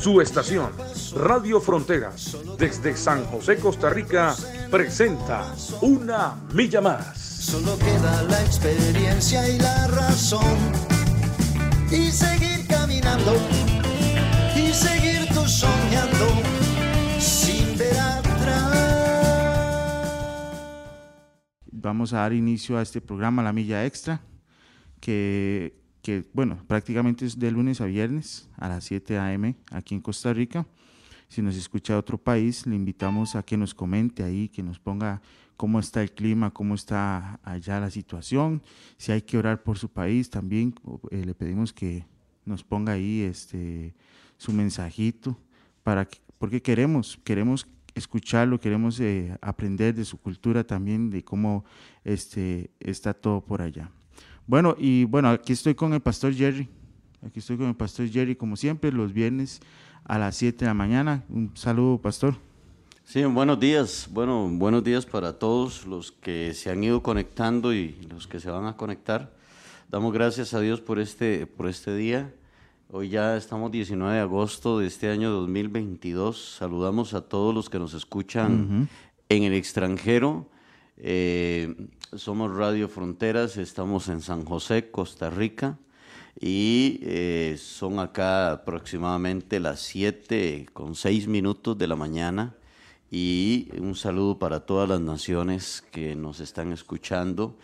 Su estación, Radio Fronteras, desde San José, Costa Rica, presenta Una Milla Más. Solo queda la experiencia y la razón. Y seguir caminando. Y seguir tú soñando. Sin ver atrás. Vamos a dar inicio a este programa, La Milla Extra, que bueno, prácticamente es de lunes a viernes a las 7 a.m. aquí en Costa Rica. Si nos escucha de otro país, le invitamos a que nos comente ahí, que nos ponga cómo está el clima, cómo está allá la situación, si hay que orar por su país también, eh, le pedimos que nos ponga ahí este su mensajito para que, porque queremos, queremos escucharlo, queremos eh, aprender de su cultura también, de cómo este, está todo por allá. Bueno, y bueno, aquí estoy con el pastor Jerry. Aquí estoy con el pastor Jerry, como siempre, los viernes a las 7 de la mañana. Un saludo, pastor. Sí, buenos días. Bueno, buenos días para todos los que se han ido conectando y los que se van a conectar. Damos gracias a Dios por este, por este día. Hoy ya estamos 19 de agosto de este año 2022. Saludamos a todos los que nos escuchan en el extranjero. Eh, somos Radio Fronteras, estamos en San José, Costa Rica, y eh, son acá aproximadamente las 7 con 6 minutos de la mañana. Y un saludo para todas las naciones que nos están escuchando,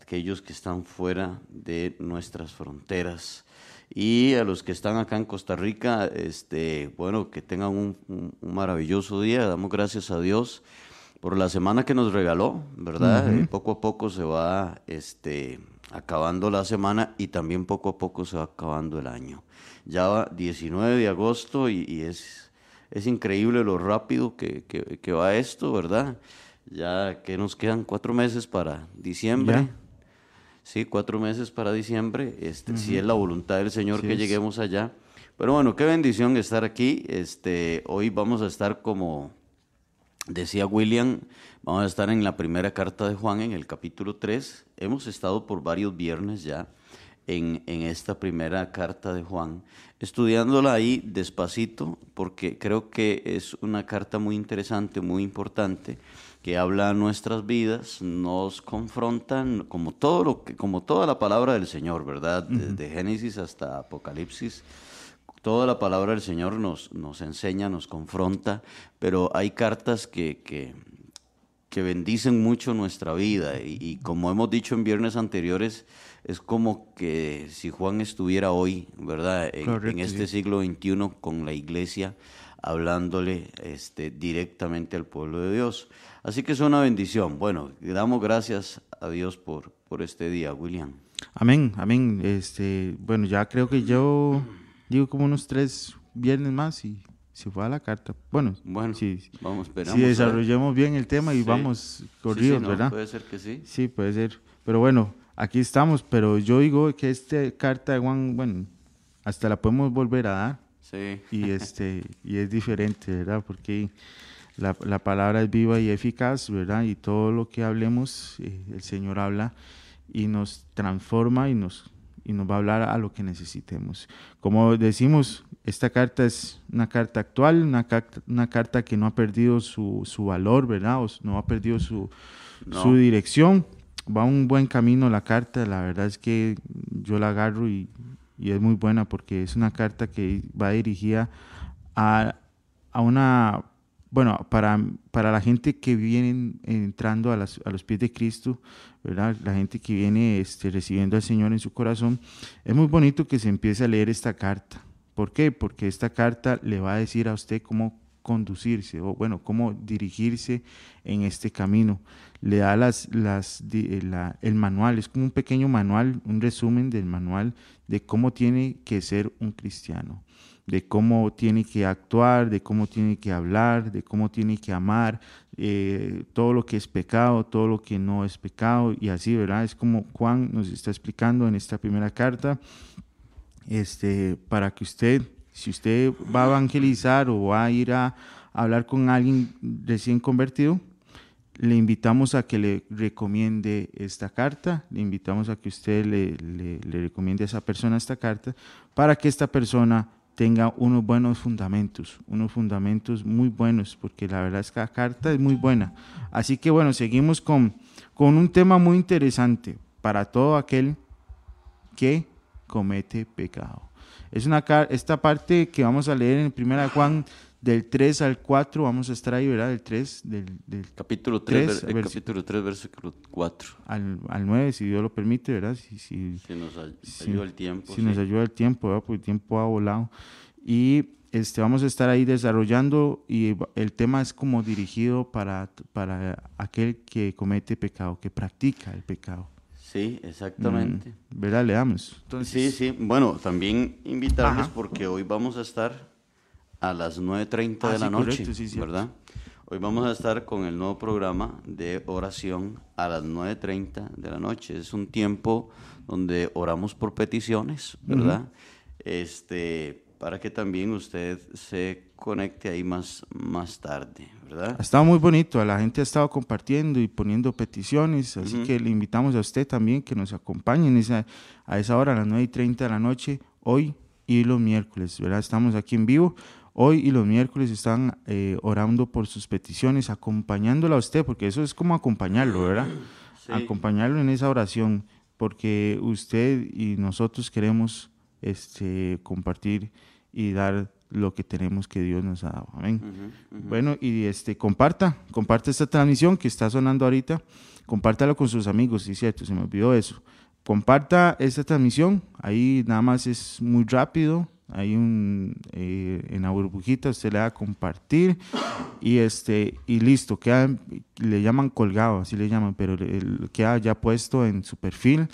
aquellos que están fuera de nuestras fronteras. Y a los que están acá en Costa Rica, este, bueno, que tengan un, un maravilloso día. Damos gracias a Dios por la semana que nos regaló, ¿verdad? Eh, poco a poco se va este, acabando la semana y también poco a poco se va acabando el año. Ya va 19 de agosto y, es, es increíble lo rápido que, que, va esto, ¿verdad? Ya que nos quedan cuatro meses para diciembre. Sí, cuatro meses para diciembre. Este, Si es la voluntad del Señor que lleguemos allá. Pero bueno, qué bendición estar aquí. Este, hoy vamos a estar como Decía William, vamos a estar en la primera carta de Juan, en el capítulo 3. Hemos estado por varios viernes ya en, esta primera carta de Juan, estudiándola ahí despacito, porque creo que es una carta muy interesante, muy importante, que habla a nuestras vidas, nos confrontan, como, todo lo que, como toda la palabra del Señor, ¿verdad? Desde Génesis hasta Apocalipsis toda la palabra del Señor nos, nos enseña, nos confronta, pero hay cartas que, que, bendicen mucho nuestra vida y, como hemos dicho en viernes anteriores, es como que si Juan estuviera hoy, ¿verdad? En, este siglo XXI con la iglesia hablándole este, directamente al pueblo de Dios. Así que es una bendición. Bueno, damos gracias a Dios por, por este día, William. Amén, amén. Este, bueno, ya creo que yo digo como unos tres viernes más y se fue a la carta. Bueno, bueno si, vamos, si desarrollamos bien el tema y vamos corridos, ¿verdad? Puede ser que sí. Sí, puede ser. Pero bueno, aquí estamos, pero yo digo que esta carta de Juan, bueno, hasta la podemos volver a dar. Sí. Y, este, y es diferente, ¿verdad? Porque la, la, palabra es viva y eficaz, ¿verdad? Y todo lo que hablemos, eh, el Señor habla y nos transforma y nos y nos va a hablar a lo que necesitemos. Como decimos, esta carta es una carta actual, una carta, una carta que no ha perdido su, su valor, ¿verdad? O no ha perdido su, su dirección. Va un buen camino la carta, la verdad es que yo la agarro y, y es muy buena porque es una carta que va dirigida a, a una bueno, para, para la gente que viene entrando a, los pies de Cristo, la gente que viene este, recibiendo al Señor en su corazón, es muy bonito que se empiece a leer esta carta. ¿Por qué? Porque esta carta le va a decir a usted cómo, conducirse o bueno, cómo dirigirse en este camino. Le da las, eh, el manual, es como un pequeño manual, un resumen del manual de cómo tiene que ser un cristiano, de cómo tiene que actuar, de cómo tiene que hablar, de cómo tiene que amar, eh, todo lo que es pecado, todo lo que no es pecado y así, ¿verdad? Es como Juan nos está explicando en esta primera carta, este, para que usted si usted va a evangelizar o va a ir a, hablar con alguien recién convertido, le invitamos a que le recomiende esta carta, le invitamos a que usted le, le, recomiende a esa persona esta carta para que esta persona tenga unos buenos fundamentos, unos fundamentos muy buenos, porque la verdad es que la carta es muy buena. Así que bueno, seguimos con, con un tema muy interesante para todo aquel que comete pecado. Es una, esta parte que vamos a leer en Primera Juan del 3 al 4, vamos a estar ahí, ¿verdad? Del 3, del, del capítulo 3, el capítulo 3, versículo 4. Al, al 9, si Dios lo permite, ¿verdad? Si, si, si nos ayuda el tiempo. Si nos ayuda el tiempo, ¿verdad? Porque el tiempo ha volado. Y este, vamos a estar ahí desarrollando y el tema es como dirigido para, para aquel que comete pecado, que practica el pecado. Sí, exactamente. Mm, ¿Verdad? Le damos. Sí, sí. Bueno, también invitarles porque hoy vamos a estar a las 9.30 ah, de la noche, ¿verdad? Hoy vamos a estar con el nuevo programa de oración a las 9.30 de la noche. Es un tiempo donde oramos por peticiones, ¿verdad? Este, para que también usted se conecte ahí más, más tarde, ¿verdad? Ha estado muy bonito, la gente ha estado compartiendo y poniendo peticiones, así que le invitamos a usted también que nos acompañe en esa, a esa hora, a las 9 y 30 de la noche, hoy y los miércoles, ¿verdad? Estamos aquí en vivo. Hoy y los miércoles están eh, orando por sus peticiones, acompañándola a usted, porque eso es como acompañarlo, ¿verdad? Acompañarlo en esa oración, porque usted y nosotros queremos este, compartir y dar lo que tenemos que Dios nos ha dado. Amén. Bueno, y este, comparta, comparte esta transmisión que está sonando ahorita, compártalo con sus amigos, sí, cierto, se me olvidó eso. Comparta esta transmisión, ahí nada más es muy rápido, hay un eh, en la burbujita usted le da compartir y este y listo queda le llaman colgado así le llaman pero queda ya puesto en su perfil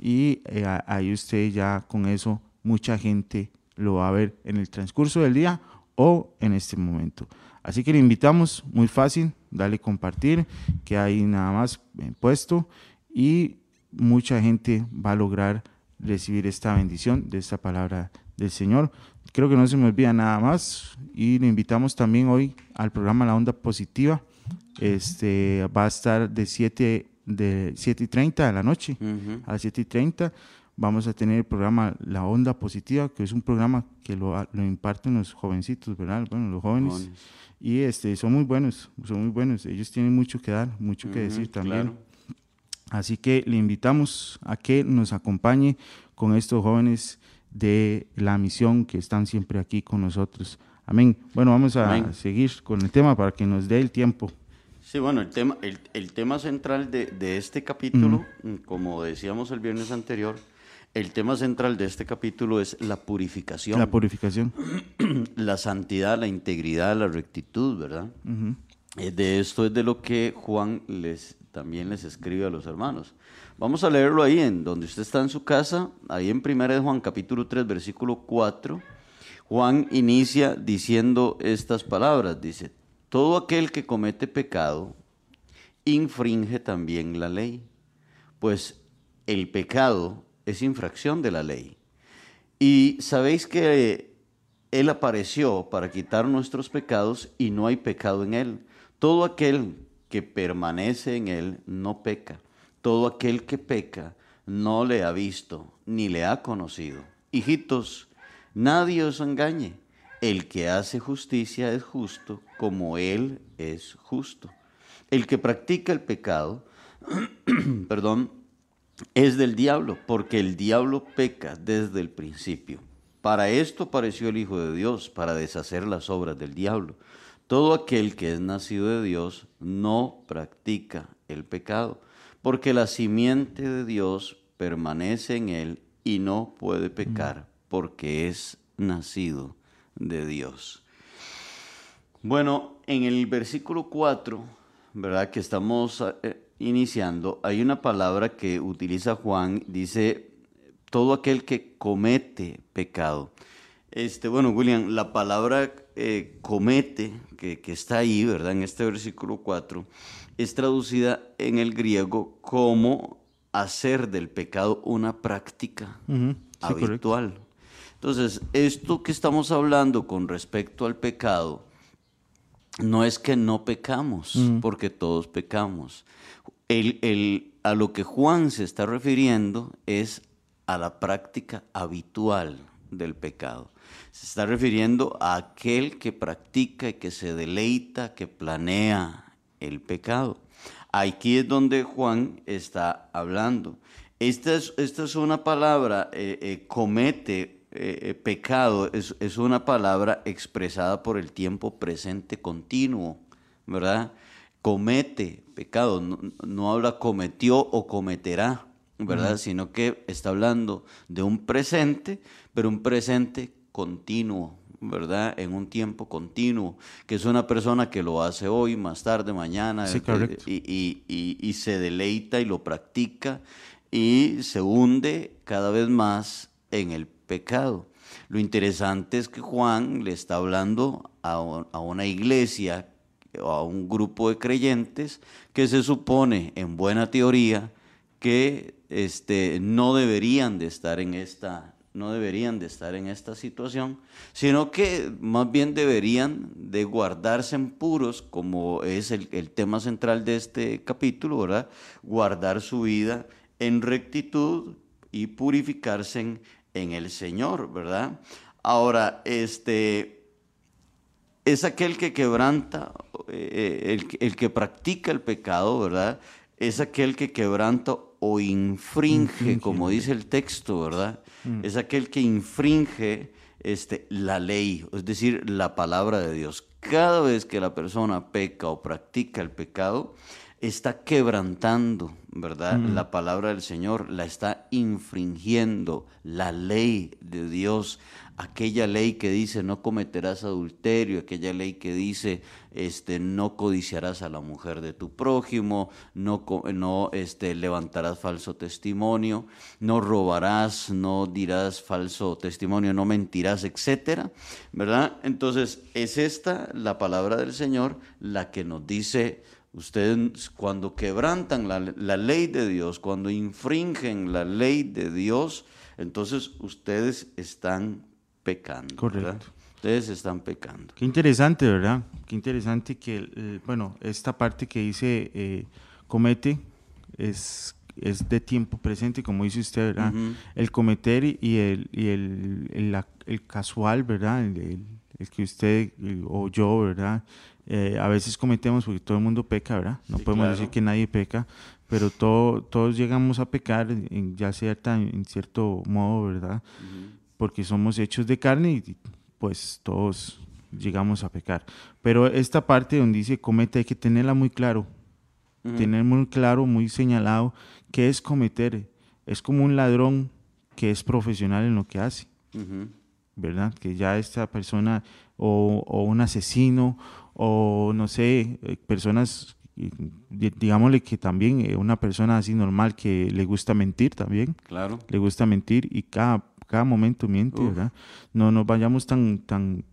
y eh, ahí usted ya con eso mucha gente lo va a ver en el transcurso del día o en este momento. Así que le invitamos, muy fácil, dale compartir, que hay nada más puesto y mucha gente va a lograr recibir esta bendición de esta palabra del Señor. Creo que no se me olvida nada más y le invitamos también hoy al programa La Onda Positiva. Este va a estar de 7 de 7 y 30 de la noche a las 7 y 30 vamos a tener el programa La Onda Positiva, que es un programa que lo, lo imparten los jovencitos, ¿verdad? Bueno, los jóvenes. Y este, son muy buenos, son muy buenos. Ellos tienen mucho que dar, mucho que decir también. Así que le invitamos a que nos acompañe con estos jóvenes de la misión que están siempre aquí con nosotros. Amén. Bueno, vamos a seguir con el tema para que nos dé el tiempo. Sí, bueno, el tema, el, el tema central de, de este capítulo, como decíamos el viernes anterior, el tema central de este capítulo es la purificación. La purificación. La santidad, la integridad, la rectitud, ¿verdad? Eh, de esto es de lo que Juan les, también les escribe a los hermanos. Vamos a leerlo ahí, en donde usted está en su casa, ahí en 1 de Juan capítulo 3, versículo 4. Juan inicia diciendo estas palabras, dice, todo aquel que comete pecado infringe también la ley, pues el pecado es infracción de la ley. Y sabéis que Él apareció para quitar nuestros pecados y no hay pecado en Él. Todo aquel que permanece en Él no peca. Todo aquel que peca no le ha visto ni le ha conocido. Hijitos, nadie os engañe. El que hace justicia es justo como Él es justo. El que practica el pecado, perdón, es del diablo, porque el diablo peca desde el principio. Para esto apareció el Hijo de Dios, para deshacer las obras del diablo. Todo aquel que es nacido de Dios no practica el pecado, porque la simiente de Dios permanece en él y no puede pecar, porque es nacido de Dios. Bueno, en el versículo 4, ¿verdad? Que estamos eh, iniciando, hay una palabra que utiliza Juan, dice, todo aquel que comete pecado. Este, bueno, William, la palabra eh, comete, que, está ahí, ¿verdad? En este versículo 4, es traducida en el griego como hacer del pecado una práctica habitual. Entonces, esto que estamos hablando con respecto al pecado, no es que no pecamos, porque todos pecamos. El, a lo que Juan se está refiriendo es a la práctica habitual del pecado. Se está refiriendo a aquel que practica y que se deleita, que planea el pecado. Aquí es donde Juan está hablando. Esta es, esta es una palabra, eh, eh, comete eh, pecado, es, una palabra expresada por el tiempo presente continuo, ¿verdad? Comete pecado, no, habla cometió o cometerá, ¿verdad? Sino que está hablando de un presente, pero un presente continuo, ¿verdad? En un tiempo continuo, que es una persona que lo hace hoy, más tarde, mañana, eh, y, se deleita y lo practica y se hunde cada vez más en el pecado. Lo interesante es que Juan le está hablando a, una iglesia o a un grupo de creyentes que se supone, en buena teoría, que este, no deberían de estar en esta no deberían de estar en esta situación, sino que más bien deberían de guardarse en puros, como es el, tema central de este capítulo, ¿verdad? Guardar su vida en rectitud y purificarse en, en el Señor, ¿verdad? Ahora, este es aquel que quebranta, eh, el, el, que practica el pecado, ¿verdad? Es aquel que quebranta o infringe, como dice el texto, ¿verdad? Mm. Es aquel que infringe este, la ley, es decir, la palabra de Dios. Cada vez que la persona peca o practica el pecado, está quebrantando, ¿verdad? Mm. La palabra del Señor, la está infringiendo, la ley de Dios aquella ley que dice no cometerás adulterio, aquella ley que dice este, no codiciarás a la mujer de tu prójimo, no, no este, levantarás falso testimonio, no robarás, no dirás falso testimonio, no mentirás, etcétera, ¿verdad? Entonces es esta la palabra del Señor la que nos dice Ustedes cuando quebrantan la, la, ley de Dios, cuando infringen la ley de Dios, entonces ustedes están pecando. Correcto. Ustedes están pecando. Qué interesante, ¿verdad? Qué interesante que, eh, bueno, esta parte que dice eh, comete es, es de tiempo presente, como dice usted, ¿verdad? El cometer y el, y el, el, casual, ¿verdad? El, que usted o yo, ¿verdad? Eh, a veces cometemos porque todo el mundo peca, ¿verdad? No podemos decir que nadie peca, pero todo, todos llegamos a pecar, en, ya cierta, en cierto modo, ¿verdad? Porque somos hechos de carne y pues todos llegamos a pecar. Pero esta parte donde dice comete hay que tenerla muy claro, tener muy claro, muy señalado qué es cometer. Es como un ladrón que es profesional en lo que hace, ¿verdad? Que ya esta persona o, o, un asesino o no sé, eh, personas, digámosle que también eh, una persona así normal que le gusta mentir también, claro. le gusta mentir y cada cada momento miente, ¿verdad? No nos vayamos tan, tan,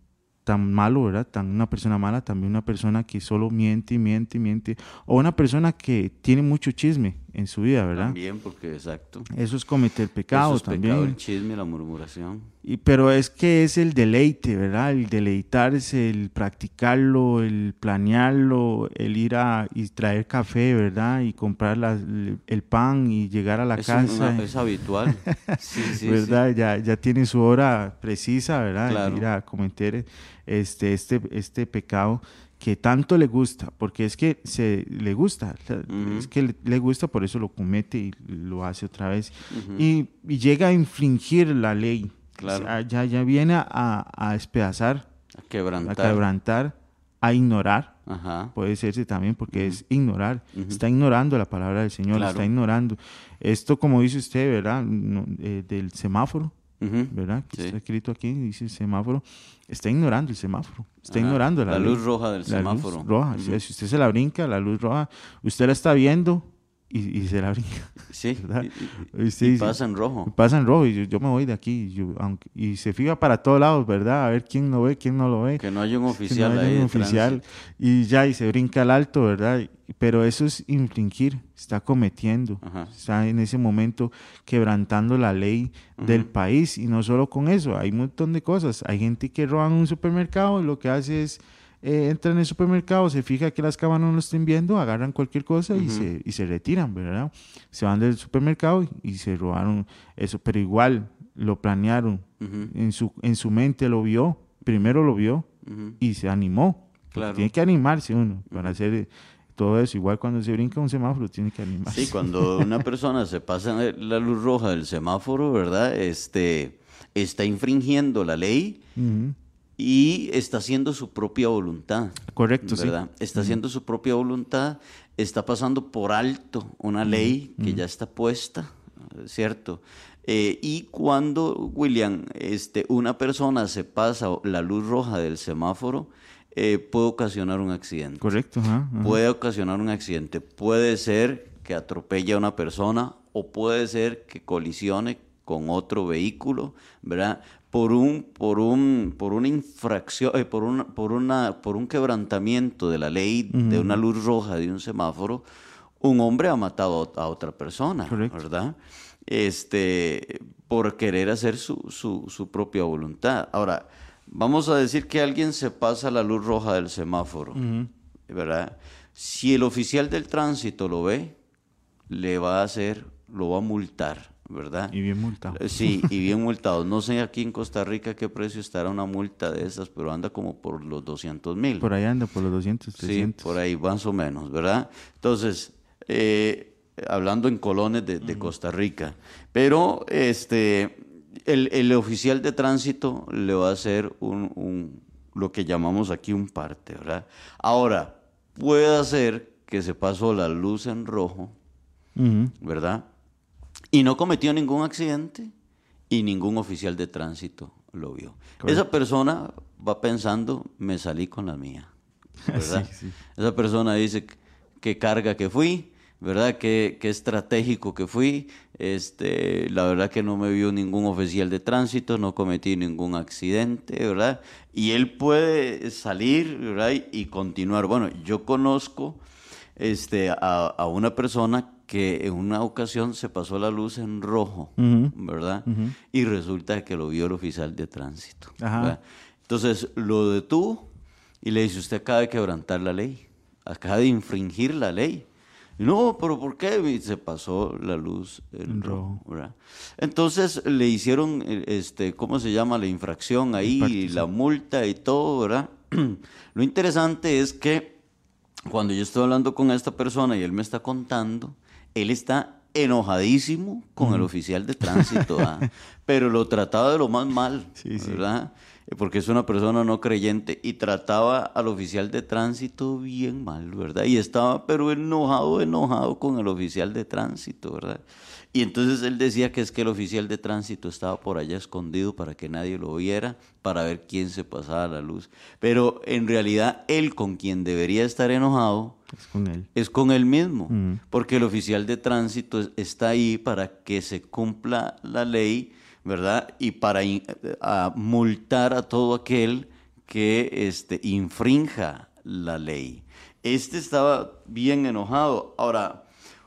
tan malo, ¿verdad? Tan una persona mala, también una persona que solo miente y miente y miente. O una persona que tiene mucho chisme en su vida, ¿verdad? También, porque exacto. Eso es cometer pecado Eso es también. Pecado, el chisme, la murmuración. Y, pero es que es el deleite, ¿verdad? El deleitarse, el practicarlo, el planearlo, el ir a y traer café, ¿verdad? Y comprar el pan y llegar a la casa. es habitual. sí, sí, ¿Verdad? Ya, ya tiene su hora precisa, ¿verdad? Claro. Ir a cometer este, este, este pecado que tanto le gusta, porque es que se le gusta, es que le, gusta, por eso lo comete y lo hace otra vez. y, y, llega a infringir la ley, Claro. ya, ya viene a, a despedazar, a quebrantar, a, quebrantar, a ignorar. Puede serse también porque es ignorar. Está ignorando la palabra del Señor, está ignorando. Esto, como dice usted, ¿verdad? Eh, del semáforo. ¿Verdad? Que está escrito aquí, dice semáforo, está ignorando el semáforo, está ignorando la, luz, roja del semáforo. roja, si usted se la brinca, la luz roja, usted la está viendo, y, se la brinca. Sí, y, pasa en rojo. Pasa en rojo y yo, me voy de aquí. aunque, y se fija para todos lados, ¿verdad? A ver quién lo ve, quién no lo ve. Que no haya un oficial que no haya un oficial. Y ya, y se brinca al alto, ¿verdad? Pero eso es infringir, está cometiendo, está en ese momento quebrantando la ley del país. Y no solo con eso, hay un montón de cosas. Hay gente que roba en un supermercado y lo que hace es eh, entran en el supermercado, se fija que las cámaras no lo estén viendo, agarran cualquier cosa y, se, y se retiran, ¿verdad? Se van del supermercado y, se robaron eso, pero igual lo planearon, en, su, en su mente lo vio, primero lo vio y se animó. Claro. Tiene que animarse uno para hacer todo eso. Igual cuando se brinca un semáforo, tiene que animarse. Sí, cuando una persona se pasa la luz roja del semáforo, ¿verdad? Este, está infringiendo la ley y está haciendo su propia voluntad. Correcto, ¿verdad? Está haciendo su propia voluntad, está pasando por alto una ley que ya está puesta, ¿cierto? Eh, y cuando, William, este, una persona se pasa la luz roja del semáforo, eh, puede ocasionar un accidente. Correcto. Puede ocasionar un accidente. Puede ser que atropelle a una persona o puede ser que colisione con otro vehículo, ¿verdad? Por un, por un, por una infracción, eh, por, una, por, una, por un quebrantamiento de la ley de una luz roja de un semáforo, un hombre ha matado a otra persona, ¿verdad? Este, por querer hacer su, su, su, propia voluntad. Ahora, vamos a decir que alguien se pasa la luz roja del semáforo, ¿verdad? Si el oficial del tránsito lo ve, le va a hacer, lo va a multar ¿verdad? Y bien multado. Eh, sí, y bien multado. No sé aquí en Costa Rica qué precio estará una multa de esas, pero anda como por los 200 mil. Por ahí anda, por los 200, 300. Sí, por ahí más o menos, ¿verdad? Entonces, eh, hablando en colones de, Costa Rica, pero este, el, oficial de tránsito le va a hacer un, lo que llamamos aquí un parte, ¿verdad? Ahora, puede hacer que se pasó la luz en rojo, ¿verdad? Y no cometió ningún accidente y ningún oficial de tránsito lo vio. Esa persona va pensando, me salí con la mía. ¿verdad? Esa persona dice qué carga que fui, ¿verdad? Qué, qué, estratégico que fui. Este, la verdad que no me vio ningún oficial de tránsito, no cometí ningún accidente, ¿verdad? Y él puede salir, ¿verdad? Y continuar. Bueno, yo conozco este, a, a una persona que en una ocasión se pasó la luz en rojo, ¿verdad? Y resulta que lo vio el oficial de tránsito. Entonces lo detuvo y le dice, usted acaba de quebrantar la ley, acaba de infringir la ley. no, pero ¿por qué? se pasó la luz en, rojo. Entonces le hicieron, este, ¿cómo se llama? La infracción ahí, la multa y todo, ¿verdad? Lo interesante es que cuando yo estoy hablando con esta persona y él me está contando, él está enojadísimo con el oficial de tránsito, ¿ah? pero lo trataba de lo más mal, ¿verdad? Porque es una persona no creyente y trataba al oficial de tránsito bien mal, ¿verdad? Y estaba pero enojado, enojado con el oficial de tránsito, ¿verdad? Y entonces él decía que es que el oficial de tránsito estaba por allá escondido para que nadie lo viera, para ver quién se pasaba la luz. Pero en realidad él con quien debería estar enojado es con él, es con él mismo, mm. porque el oficial de tránsito está ahí para que se cumpla la ley, ¿verdad? Y para multar a todo aquel que este, infrinja la ley. Este estaba bien enojado. Ahora,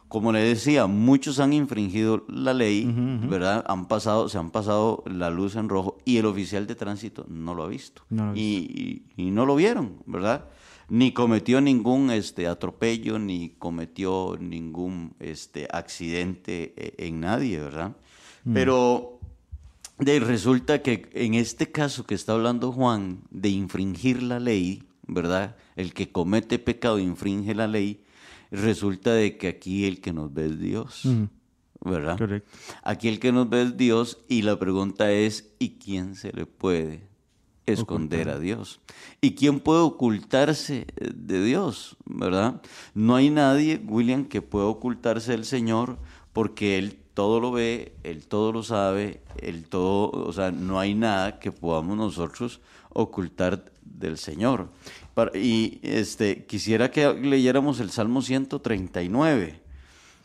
como le decía, muchos han infringido la ley, ¿verdad? Han pasado, se han pasado la luz en rojo y el oficial de tránsito no lo ha visto. y, no lo vieron, ¿verdad? Ni cometió ningún este, atropello, ni cometió ningún este, accidente e, en nadie, ¿verdad? Mm. Pero de, resulta que en este caso que está hablando Juan, de infringir la ley, ¿verdad? El que comete pecado infringe la ley resulta de que aquí el que nos ve es Dios. ¿Verdad? Correcto. Aquí el que nos ve es Dios y la pregunta es, ¿y quién se le puede esconder a Dios? ¿Y quién puede ocultarse de Dios? ¿Verdad? No hay nadie, William, que pueda ocultarse del Señor porque Él todo lo ve, Él todo lo sabe, Él todo, o sea, no hay nada que podamos nosotros ocultar del Señor. Y este, quisiera que leyéramos el Salmo 139,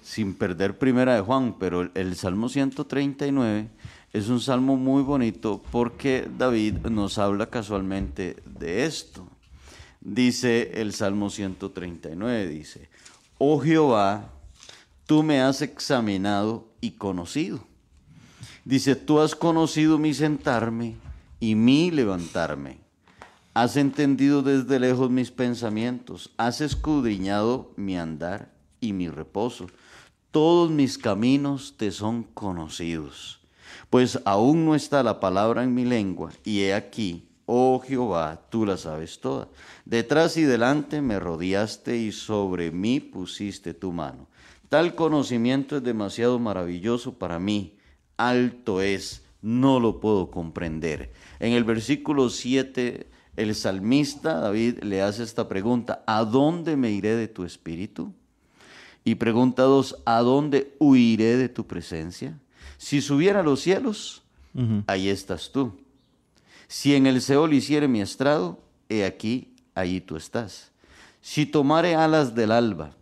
sin perder primera de Juan, pero el Salmo 139 es un salmo muy bonito porque David nos habla casualmente de esto. Dice el Salmo 139, dice, oh Jehová, tú me has examinado y conocido. Dice, tú has conocido mi sentarme y mi levantarme. Has entendido desde lejos mis pensamientos, has escudriñado mi andar y mi reposo. Todos mis caminos te son conocidos pues aún no está la palabra en mi lengua, y he aquí, oh Jehová, tú la sabes toda. Detrás y delante me rodeaste y sobre mí pusiste tu mano. Tal conocimiento es demasiado maravilloso para mí, alto es, no lo puedo comprender. En el versículo 7, el salmista David le hace esta pregunta, ¿a dónde me iré de tu espíritu? Y pregunta dos, ¿a dónde huiré de tu presencia? Si subiera a los cielos, ahí estás tú. Si en el Seol hiciere mi estrado, he aquí, allí tú estás. Si tomare alas del alba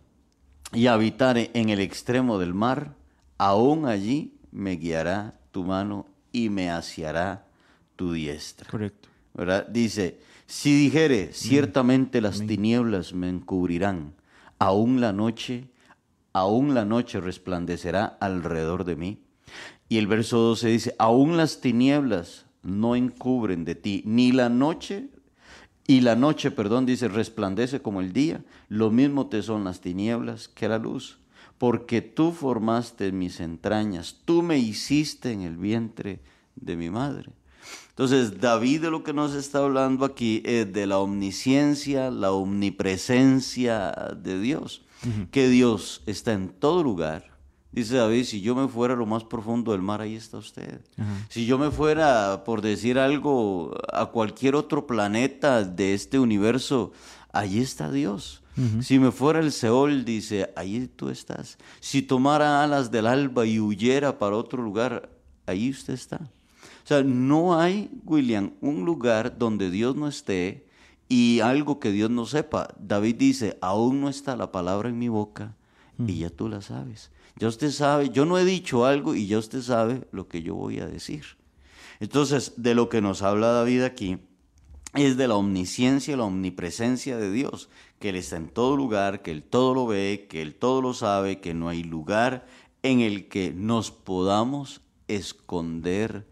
y habitare en el extremo del mar, aún allí me guiará tu mano y me asiará tu diestra. Correcto. ¿Verdad? Dice, si dijere, ciertamente las tinieblas me encubrirán, aún la noche, aún la noche resplandecerá alrededor de mí y el verso 12 dice, aún las tinieblas no encubren de ti, ni la noche, y la noche, perdón, dice, resplandece como el día, lo mismo te son las tinieblas que la luz, porque tú formaste mis entrañas, tú me hiciste en el vientre de mi madre. Entonces, David de lo que nos está hablando aquí es de la omnisciencia, la omnipresencia de Dios, que Dios está en todo lugar, Dice David, si yo me fuera a lo más profundo del mar, ahí está usted. Si yo me fuera, por decir algo, a cualquier otro planeta de este universo, ahí está Dios. Si me fuera el Seol, dice, ahí tú estás. Si tomara alas del alba y huyera para otro lugar, ahí usted está. O sea, no hay, William, un lugar donde Dios no esté y algo que Dios no sepa. David dice, aún no está la palabra en mi boca y ya tú la sabes. Ya usted sabe, yo no he dicho algo y ya usted sabe lo que yo voy a decir. Entonces, de lo que nos habla David aquí es de la omnisciencia, la omnipresencia de Dios, que Él está en todo lugar, que Él todo lo ve, que Él todo lo sabe, que no hay lugar en el que nos podamos esconder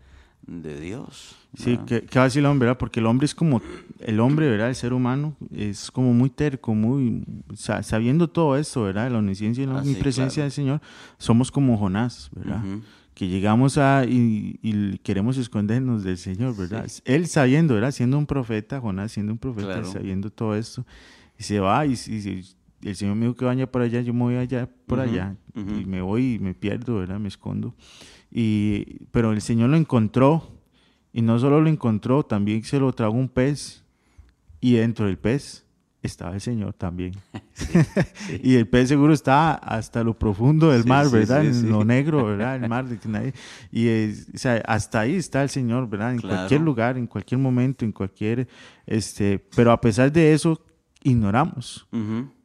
de Dios. Sí, que, que decir el hombre, ¿verdad? Porque el hombre es como, el hombre, ¿verdad? El ser humano es como muy terco, muy, sabiendo todo esto, ¿verdad? La omnisciencia y la ah, omnipresencia del Señor, somos como Jonás, ¿verdad? Que llegamos a, y, queremos escondernos del Señor, ¿verdad? Él sabiendo, ¿verdad? Siendo un profeta, Jonás siendo un profeta, sabiendo todo esto, y se va y, el Señor me dijo que vaya por allá, yo me voy allá, por allá, y me voy y me pierdo, ¿verdad? Me escondo. Y, pero el Señor lo encontró y no solo lo encontró, también se lo tragó un pez y dentro del pez estaba el Señor también. y el pez seguro está hasta lo profundo del mar, ¿verdad? en lo negro, ¿verdad? El mar. Y hasta ahí está el Señor, ¿verdad? En cualquier lugar, en cualquier momento, en cualquier... Este, pero a pesar de eso, ignoramos.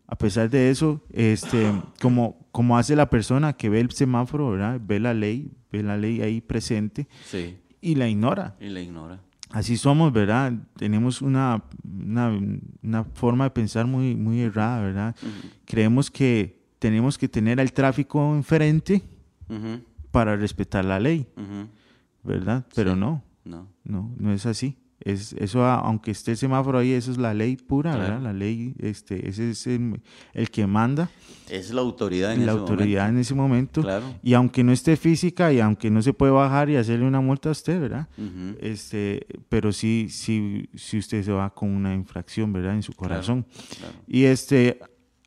A pesar de eso, este, como, como hace la persona que ve el semáforo, ¿verdad? Ve la ley, ve la ley ahí presente. Sí y la ignora. Y la ignora. Así somos, ¿verdad? Tenemos una, una, forma de pensar muy, muy errada, ¿verdad? Creemos que tenemos que tener al tráfico enfrente para respetar la ley, ¿verdad? Pero no, no, no, no es así. Es, eso, aunque esté el semáforo ahí, eso es la ley pura, ¿verdad? La ley, este, ese es el, que manda. Es la autoridad en la autoridad en ese momento. Claro. Y aunque no esté física y aunque no se puede bajar y hacerle una multa a usted, ¿verdad? este, pero sí, sí, sí usted se va con una infracción, ¿verdad? En su corazón. Y este,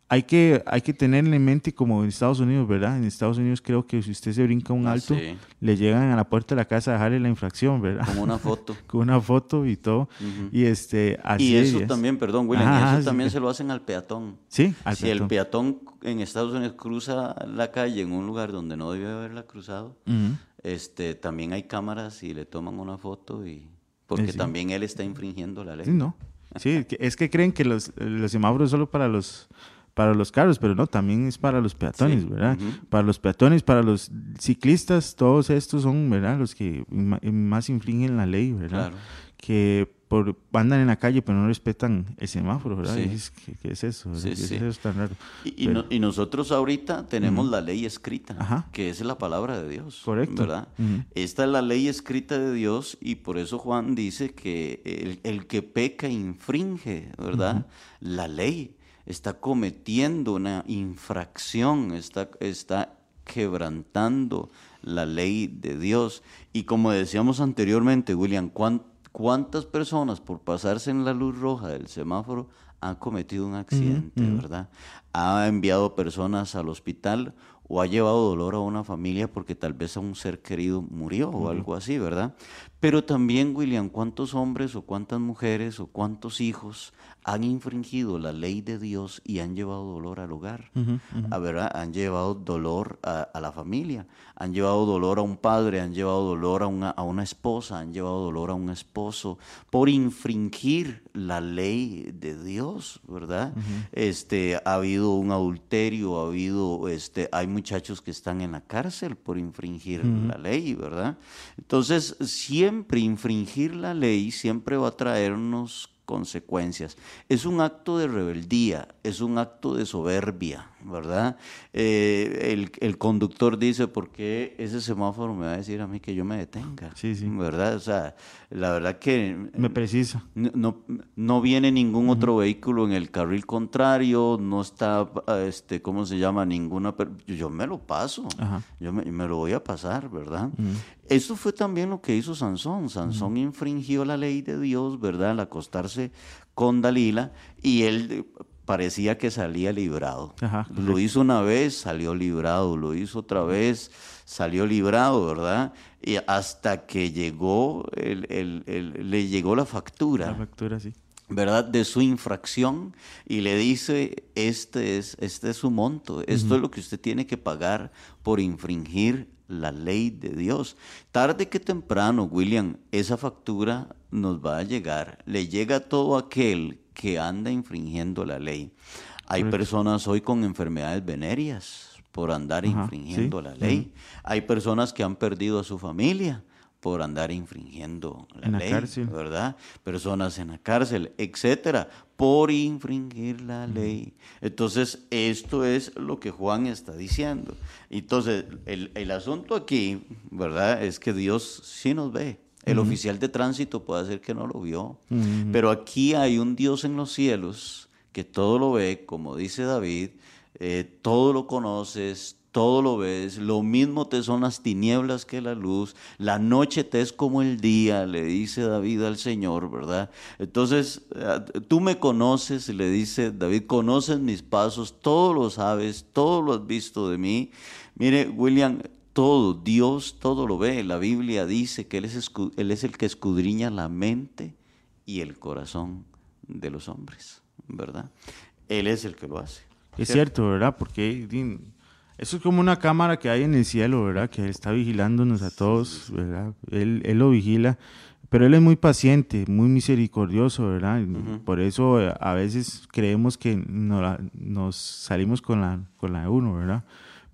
hay que, hay que tener en mente como en Estados Unidos, ¿verdad? En Estados Unidos creo que si usted se brinca un Ah, alto, sí. le llegan a la puerta de la casa a dejarle la infracción, ¿verdad? Como una foto. Con una foto y todo. Y este, así y eso es. también, perdón, William, y eso sí, también se lo hacen al peatón. Sí, al si el peatón. en Estados Unidos cruza la calle en un lugar donde no debió haberla cruzado, este, también hay cámaras y le toman una foto y porque sí. también él está infringiendo la ley. Sí, no. Sí, es que creen que los, los semáforos solo para los para los carros, pero no, también es para los peatones, Sí, ¿verdad? Para los peatones, para los ciclistas, todos estos son, ¿verdad? Los que más infringen la ley, ¿verdad? Claro. Que por, andan en la calle pero no respetan el semáforo, ¿verdad? Sí. Dices, ¿qué, qué es eso? Sí, ¿Qué sí. es eso tan raro? Y, no- y nosotros ahorita tenemos la ley escrita, Ajá. que es la palabra de Dios. Correcto. ¿Verdad? Esta es la ley escrita de Dios y por eso Juan dice que el, el que peca infringe, ¿verdad? La ley está cometiendo una infracción, está, está quebrantando la ley de Dios. Y como decíamos anteriormente, William, ¿cuán- ¿cuántas personas por pasarse en la luz roja del semáforo han cometido un accidente, verdad? Ha enviado personas al hospital o ha llevado dolor a una familia porque tal vez a un ser querido murió o algo así, ¿verdad? Pero también, William, ¿cuántos hombres o cuántas mujeres o cuántos hijos han infringido la ley de Dios y han llevado dolor al hogar? Ah, ¿verdad? Han llevado dolor a, a la familia, han llevado dolor a un padre, han llevado dolor a una, a una esposa, han llevado dolor a un esposo por infringir la ley de Dios, ¿verdad? Este ha habido un adulterio, ha habido este hay muchachos que están en la cárcel por infringir la ley, ¿verdad? Entonces, siempre infringir la ley siempre va a traernos consecuencias. Es un acto de rebeldía, es un acto de soberbia, ¿verdad? Eh, el, el conductor dice, ¿por qué ese semáforo me va a decir a mí que yo me detenga? Sí, sí. ¿Verdad? O sea, la verdad que... Me precisa. No, no, viene ningún otro vehículo en el carril contrario, no está, este, ¿cómo se llama? Ninguna... Yo me lo paso, Ajá. yo me, me lo voy a pasar, ¿verdad? Esto fue también lo que hizo Sansón. Sansón infringió la ley de Dios, ¿verdad? Al acostarse con Dalila y él parecía que salía librado. Ajá, lo hizo una vez, salió librado, lo hizo otra vez, salió librado, ¿verdad? Y hasta que llegó, el- el- el- le llegó la factura. La factura, sí. ¿verdad? De su infracción y le dice, este es, este es su monto, esto es lo que usted tiene que pagar por infringir la ley de Dios. Tarde que temprano, William, esa factura nos va a llegar. Le llega a todo aquel que anda infringiendo la ley. Hay personas hoy con enfermedades venéreas por andar Ajá, infringiendo sí, la ley. Hay personas que han perdido a su familia por andar infringiendo la En la ley. cárcel. ¿verdad? Personas en la cárcel, etcétera, por infringir la ley. Entonces, esto es lo que Juan está diciendo. Entonces, el, el asunto aquí, ¿verdad? Es que Dios sí nos ve. El oficial de tránsito puede ser que no lo vio, pero aquí hay un Dios en los cielos que todo lo ve, como dice David, eh, todo lo conoces, todo lo ves, lo mismo te son las tinieblas que la luz, la noche te es como el día, le dice David al Señor, ¿verdad? Entonces, eh, tú me conoces, le dice David, conoces mis pasos, todo lo sabes, todo lo has visto de mí. Mire, William, todo, Dios todo lo ve, la Biblia dice que Él es, escu- él es el que escudriña la mente y el corazón de los hombres, ¿verdad? Él es el que lo hace. Es cierto, ¿verdad? Porque eso es como una cámara que hay en el cielo, ¿verdad? Que está vigilándonos a todos, ¿verdad? Él, él lo vigila, pero él es muy paciente, muy misericordioso, ¿verdad? Por eso eh, a veces creemos que no la- nos salimos con la, con la de uno, ¿verdad?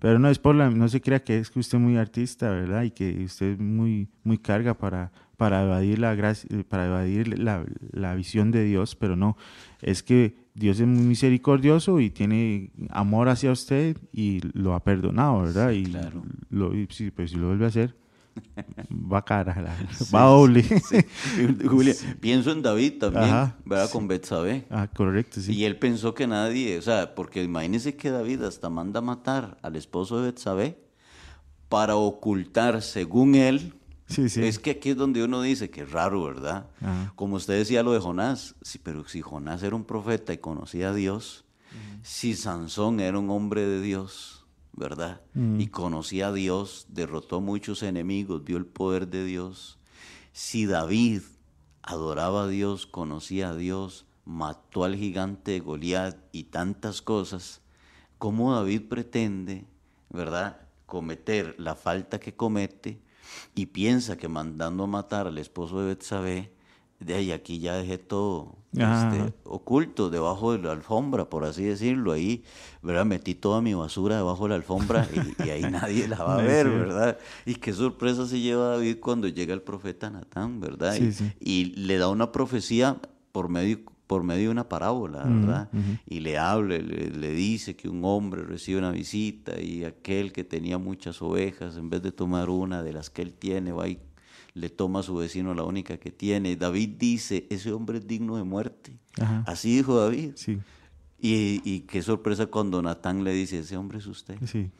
Pero no es por la, no se crea que es que usted es muy artista, ¿verdad? Y que usted es muy, muy carga para, para evadir la gracia, eh, para evadir la, la visión de Dios, pero no, es que Dios es muy misericordioso y tiene amor hacia usted y lo ha perdonado, ¿verdad? y claro. lo, y si, pues, si lo vuelve a hacer, va cara, la- Sí, va doble. sí. Julia, pienso en David también, Ajá, ¿verdad? Con Betsabé. ah, correcto, sí. Y él pensó que nadie, o sea, porque imagínese que David hasta manda a matar al esposo de Betsabé para ocultar, según él, Sí, sí. es que aquí es donde uno dice que es raro, ¿verdad? Ajá. Como usted decía lo de Jonás, sí, pero si Jonás era un profeta y conocía a Dios, Si Sansón era un hombre de Dios, ¿verdad? Y conocía a Dios, derrotó muchos enemigos, vio el poder de Dios. Si David adoraba a Dios, conocía a Dios, mató al gigante de Goliat y tantas cosas, ¿cómo David pretende, ¿verdad?, cometer la falta que comete y piensa que mandando a matar al esposo de Betsabé, de ahí aquí ya dejé todo este, oculto debajo de la alfombra, por así decirlo. Ahí, ¿verdad? Metí toda mi basura debajo de la alfombra y, ahí nadie la va a ver, ¿verdad? Y qué sorpresa se lleva David cuando llega el profeta Natán, ¿verdad? y, le da una profecía por medio por medio de una parábola, ¿verdad? Y le habla, le, dice que un hombre recibe una visita y aquel que tenía muchas ovejas, en vez de tomar una de las que él tiene, va y le toma a su vecino la única que tiene. David dice, ese hombre es digno de muerte. Así dijo David. Sí. Y, qué sorpresa cuando Natán le dice, ese hombre es usted. Sí.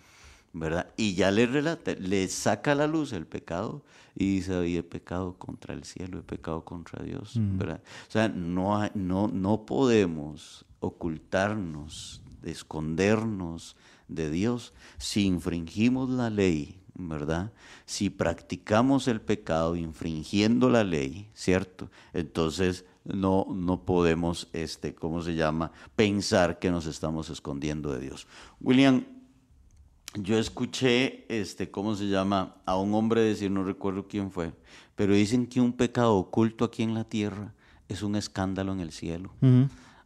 ¿Verdad? Y ya le relata, le saca a la luz el pecado y dice, he pecado contra el cielo, he pecado contra Dios, mm. ¿verdad? O sea, no, no, no podemos ocultarnos, escondernos de Dios si infringimos la ley, ¿verdad? Si practicamos el pecado infringiendo la ley, ¿cierto? Entonces no, no podemos, este, ¿cómo se llama?, pensar que nos estamos escondiendo de Dios. William, yo escuché, este, ¿cómo se llama? A un hombre decir, no recuerdo quién fue, pero dicen que un pecado oculto aquí en la tierra es un escándalo en el cielo.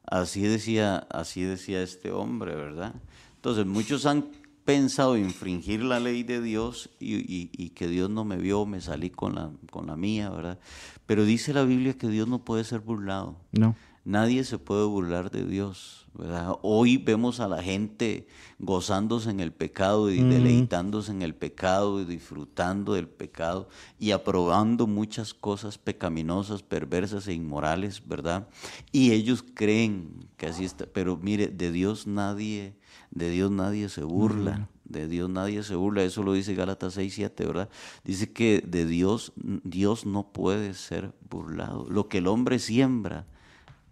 Así decía, así decía este hombre, ¿verdad? Entonces, muchos han pensado infringir la ley de Dios y, que Dios no me vio, me salí con la, con la mía, ¿verdad? Pero dice la Biblia que Dios no puede ser burlado. No. Nadie se puede burlar de Dios. ¿Verdad? Hoy vemos a la gente gozándose en el pecado y deleitándose en el pecado y disfrutando del pecado y aprobando muchas cosas pecaminosas, perversas e inmorales, ¿verdad? Y ellos creen que así está. Pero mire, de Dios nadie, de Dios nadie se burla. De Dios nadie se burla, eso lo dice Gálatas 6, 7, ¿verdad? Dice que de Dios, Dios no puede ser burlado. Lo que el hombre siembra,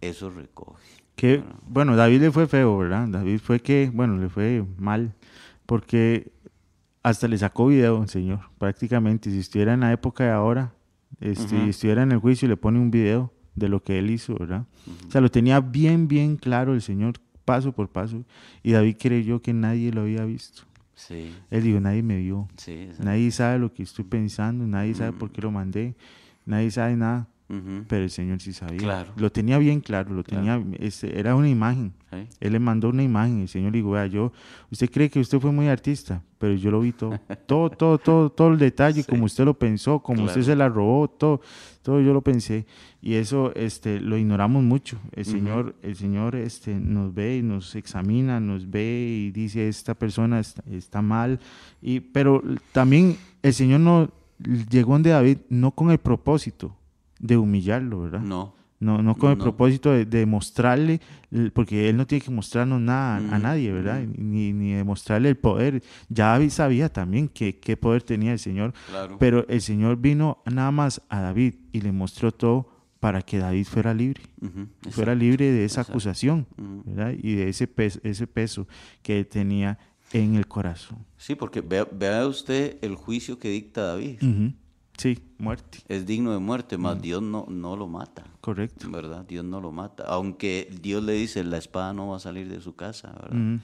eso recoge. Que, bueno, David le fue feo, ¿verdad? David fue que, bueno, le fue mal, porque hasta le sacó video el Señor, prácticamente. Si estuviera en la época de ahora, este, estuviera en el juicio, le pone un video de lo que él hizo, ¿verdad? O sea, lo tenía bien, bien claro el Señor, paso por paso. Y David creyó que nadie lo había visto. Sí. Él dijo, nadie me vio. nadie sabe lo que estoy pensando, nadie sabe por qué lo mandé, nadie sabe nada. Pero el Señor sí sabía. Lo tenía bien claro, lo tenía, este, era una imagen. Él le mandó una imagen. El Señor le dijo, vea, yo, usted cree que usted fue muy artista, pero yo lo vi todo. todo, todo, todo, todo el detalle, como usted lo pensó, como usted se la robó, todo, todo yo lo pensé. Y eso este, lo ignoramos mucho. El Señor, el Señor este, nos ve y nos examina, nos ve y dice, esta persona está, está mal. Y, pero también el Señor no llegó donde David no con el propósito de humillarlo, ¿verdad? No. No, no con el propósito de, de, mostrarle, porque él no tiene que mostrarnos nada a nadie, ¿verdad? Ni, ni demostrarle el poder. Ya David sabía también qué poder tenía el Señor, pero el Señor vino nada más a David y le mostró todo para que David fuera libre, fuera libre de esa acusación, ¿verdad? Y de ese peso, ese peso que tenía en el corazón. Sí, porque vea, vea usted el juicio que dicta David. Sí, muerte. Es digno de muerte, más mm. Dios no, no lo mata. Correcto. ¿Verdad? Dios no lo mata. Aunque Dios le dice, la espada no va a salir de su casa, ¿verdad?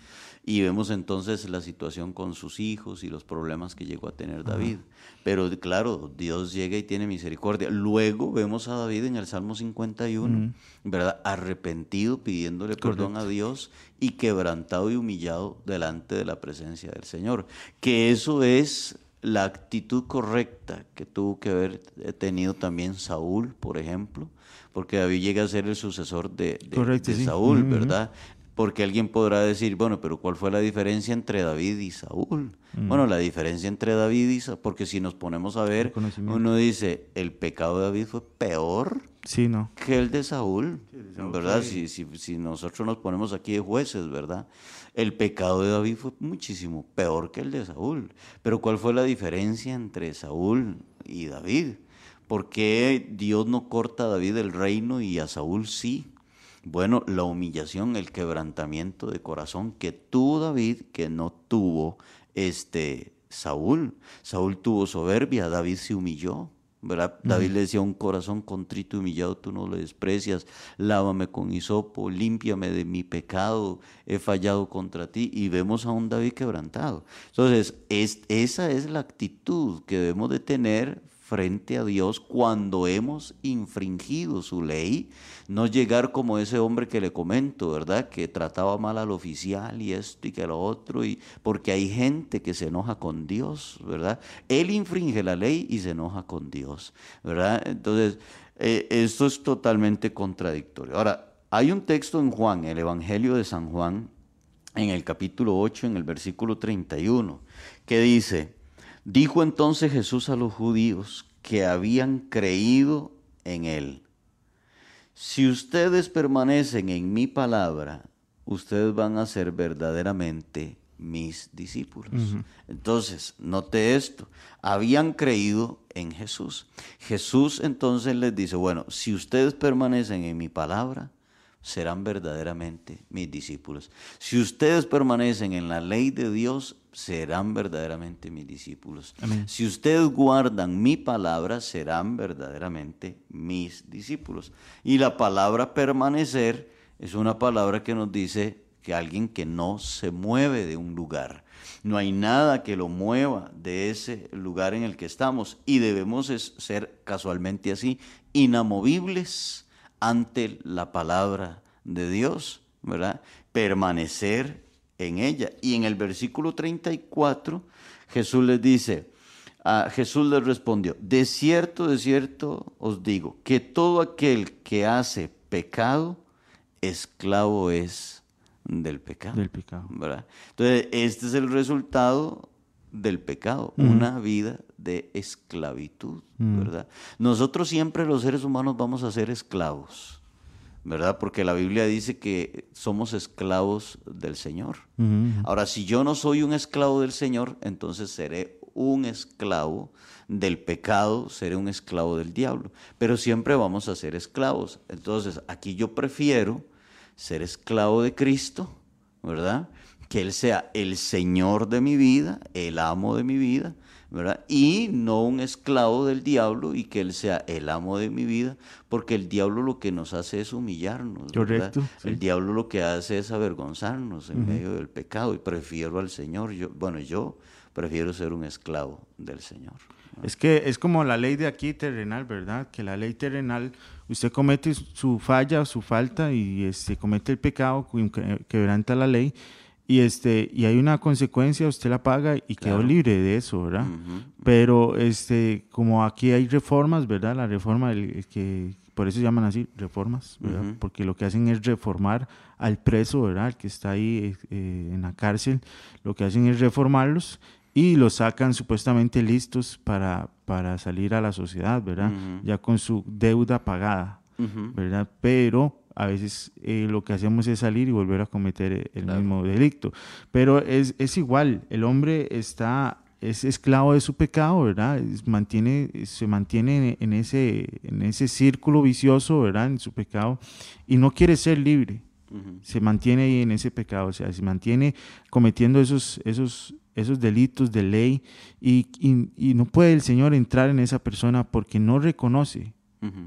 Y vemos entonces la situación con sus hijos y los problemas que llegó a tener David. Pero claro, Dios llega y tiene misericordia. Luego vemos a David en el Salmo 51, ¿verdad? Arrepentido, pidiéndole perdón a Dios y quebrantado y humillado delante de la presencia del Señor. Que eso es la actitud correcta que tuvo que haber tenido también Saúl, por ejemplo, porque David llega a ser el sucesor de, Saúl, ¿verdad? Porque alguien podrá decir, bueno, pero ¿cuál fue la diferencia entre David y Saúl? Bueno, la diferencia entre David y Saúl, porque si nos ponemos a ver, uno dice, el pecado de David fue peor sí, no. que el de Saúl, ¿verdad? Si, si, si nosotros nos ponemos aquí de jueces, ¿verdad? El pecado de David fue muchísimo peor que el de Saúl. Pero ¿cuál fue la diferencia entre Saúl y David? ¿Por qué Dios no corta a David el reino y a Saúl sí? Bueno, la humillación, el quebrantamiento de corazón que tú, David, que no tuvo este Saúl. Saúl tuvo soberbia, David se humilló. ¿verdad? David le decía, un corazón contrito y humillado tú no lo desprecias, lávame con hisopo, límpiame de mi pecado, he fallado contra ti. Y vemos a un David quebrantado. Entonces, es, esa es la actitud que debemos de tener frente a Dios cuando hemos infringido su ley, no llegar como ese hombre que le comento, ¿verdad? Que trataba mal al oficial y esto y que lo otro, y porque hay gente que se enoja con Dios, ¿verdad? Él infringe la ley y se enoja con Dios, ¿verdad? Entonces, eh, esto es totalmente contradictorio. Ahora, hay un texto en Juan, el Evangelio de San Juan, en el capítulo 8, en el versículo 31, que dice, Dijo entonces Jesús a los judíos que habían creído en él, si ustedes permanecen en mi palabra, ustedes van a ser verdaderamente mis discípulos. Entonces, note esto, habían creído en Jesús. Jesús entonces les dice, bueno, si ustedes permanecen en mi palabra, serán verdaderamente mis discípulos. Si ustedes permanecen en la ley de Dios, serán verdaderamente mis discípulos. Si ustedes guardan mi palabra, serán verdaderamente mis discípulos. Y la palabra permanecer es una palabra que nos dice que alguien que no se mueve de un lugar. No hay nada que lo mueva de ese lugar en el que estamos y debemos ser casualmente así, inamovibles ante la palabra de Dios, ¿verdad? Permanecer en ella. Y en el versículo 34, Jesús les dice, a Jesús les respondió, de cierto, de cierto os digo, que todo aquel que hace pecado, esclavo es del pecado. Del pecado. ¿verdad? Entonces, este es el resultado del pecado, una vida de esclavitud, ¿verdad? Nosotros siempre los seres humanos vamos a ser esclavos, ¿verdad? Porque la Biblia dice que somos esclavos del Señor. Ahora, si yo no soy un esclavo del Señor, entonces seré un esclavo del pecado, seré un esclavo del diablo. Pero siempre vamos a ser esclavos. Entonces, aquí yo prefiero ser esclavo de Cristo, ¿verdad? que Él sea el Señor de mi vida, el amo de mi vida, ¿verdad? Y no un esclavo del diablo y que Él sea el amo de mi vida, porque el diablo lo que nos hace es humillarnos. Correcto. El diablo lo que hace es avergonzarnos en medio del pecado y prefiero al Señor. Yo, bueno, yo prefiero ser un esclavo del Señor. Es que es como la ley de aquí terrenal, ¿verdad? Que la ley terrenal, usted comete su falla, su falta y este, comete el pecado, quebranta la ley y este y hay una consecuencia usted la paga y quedó libre de eso verdad pero este como aquí hay reformas verdad la reforma el, que por eso se llaman así reformas ¿verdad? porque lo que hacen es reformar al preso verdad el que está ahí eh, en la cárcel. Lo que hacen es reformarlos y los sacan supuestamente listos para para salir a la sociedad verdad ya con su deuda pagada verdad pero a veces eh, lo que hacemos es salir y volver a cometer eh, el mismo delicto. Pero es, es, igual, el hombre está, es esclavo de su pecado, ¿verdad? mantiene, se mantiene en ese, en ese círculo vicioso, ¿verdad? En su pecado y no quiere ser libre. Se mantiene ahí en ese pecado, o sea, se mantiene cometiendo esos, esos, esos delitos de ley y, y, no puede el Señor entrar en esa persona porque no reconoce,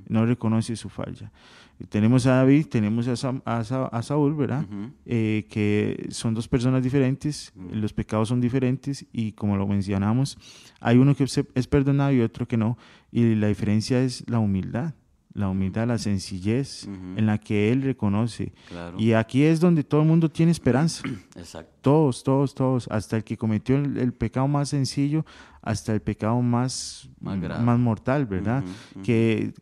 no reconoce su falla. Tenemos a David, tenemos a, Saúl, ¿verdad? Eh, que son dos personas diferentes, los pecados son diferentes y como lo mencionamos, hay uno que es perdonado y otro que no. Y la diferencia es la humildad, la humildad, la sencillez en la que él reconoce. Y aquí es donde todo el mundo tiene esperanza. Exacto. Todos, todos, todos, hasta el que cometió el, pecado más sencillo, hasta el pecado más, más, mortal, ¿verdad? Que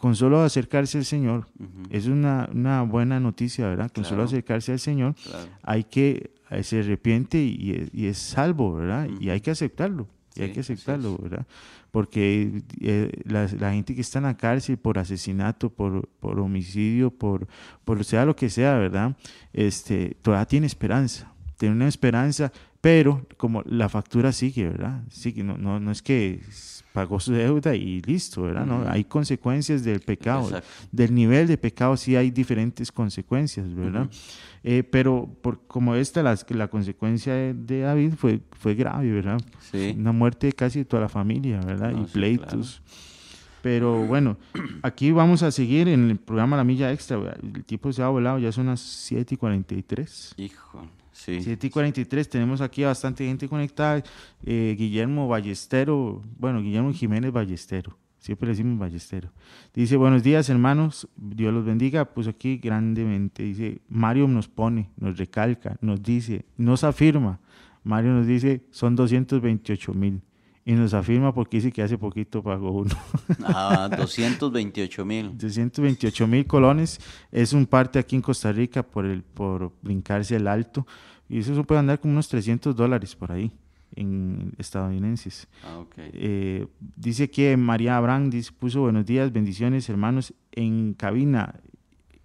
con solo acercarse al Señor, es una, una, buena noticia, ¿verdad? Con solo acercarse al Señor, hay que, eh, se arrepiente y, es salvo, ¿verdad? Y hay que aceptarlo, y hay que aceptarlo, ¿verdad? Porque eh, la, gente que está en la cárcel por asesinato, por, por homicidio, por, por sea lo que sea, ¿verdad? Este, todavía tiene esperanza, tiene una esperanza, pero como la factura sigue, ¿verdad? Sigue, no, no, no es que pagó su deuda y listo, ¿verdad? No, hay consecuencias del pecado, Exacto. del nivel de pecado sí hay diferentes consecuencias, ¿verdad? Eh, pero por, como esta, la, la consecuencia de, de David fue, fue grave, ¿verdad? Sí. Una muerte de casi toda la familia, ¿verdad? No, y sí, pleitos. Pero bueno, aquí vamos a seguir en el programa La Milla Extra. ¿verdad? El tiempo se ha volado, ya son las 7 y 43. Hijo, sí. 7 y 43, tenemos aquí bastante gente conectada. Eh, Guillermo Ballestero, bueno, Guillermo Jiménez Ballestero, siempre le decimos Ballestero. Dice, buenos días hermanos, Dios los bendiga, puso aquí grandemente. Dice, Mario nos pone, nos recalca, nos dice, nos afirma. Mario nos dice, son 228 mil. Y nos afirma porque dice que hace poquito pagó uno. Ah, 228 mil. 228 mil colones es un parte aquí en Costa Rica por, el, por brincarse el alto. Y eso se puede andar como unos 300 dólares por ahí en estadounidenses. Ah, ok. Eh, dice que María Abraham dice, puso buenos días, bendiciones hermanos en cabina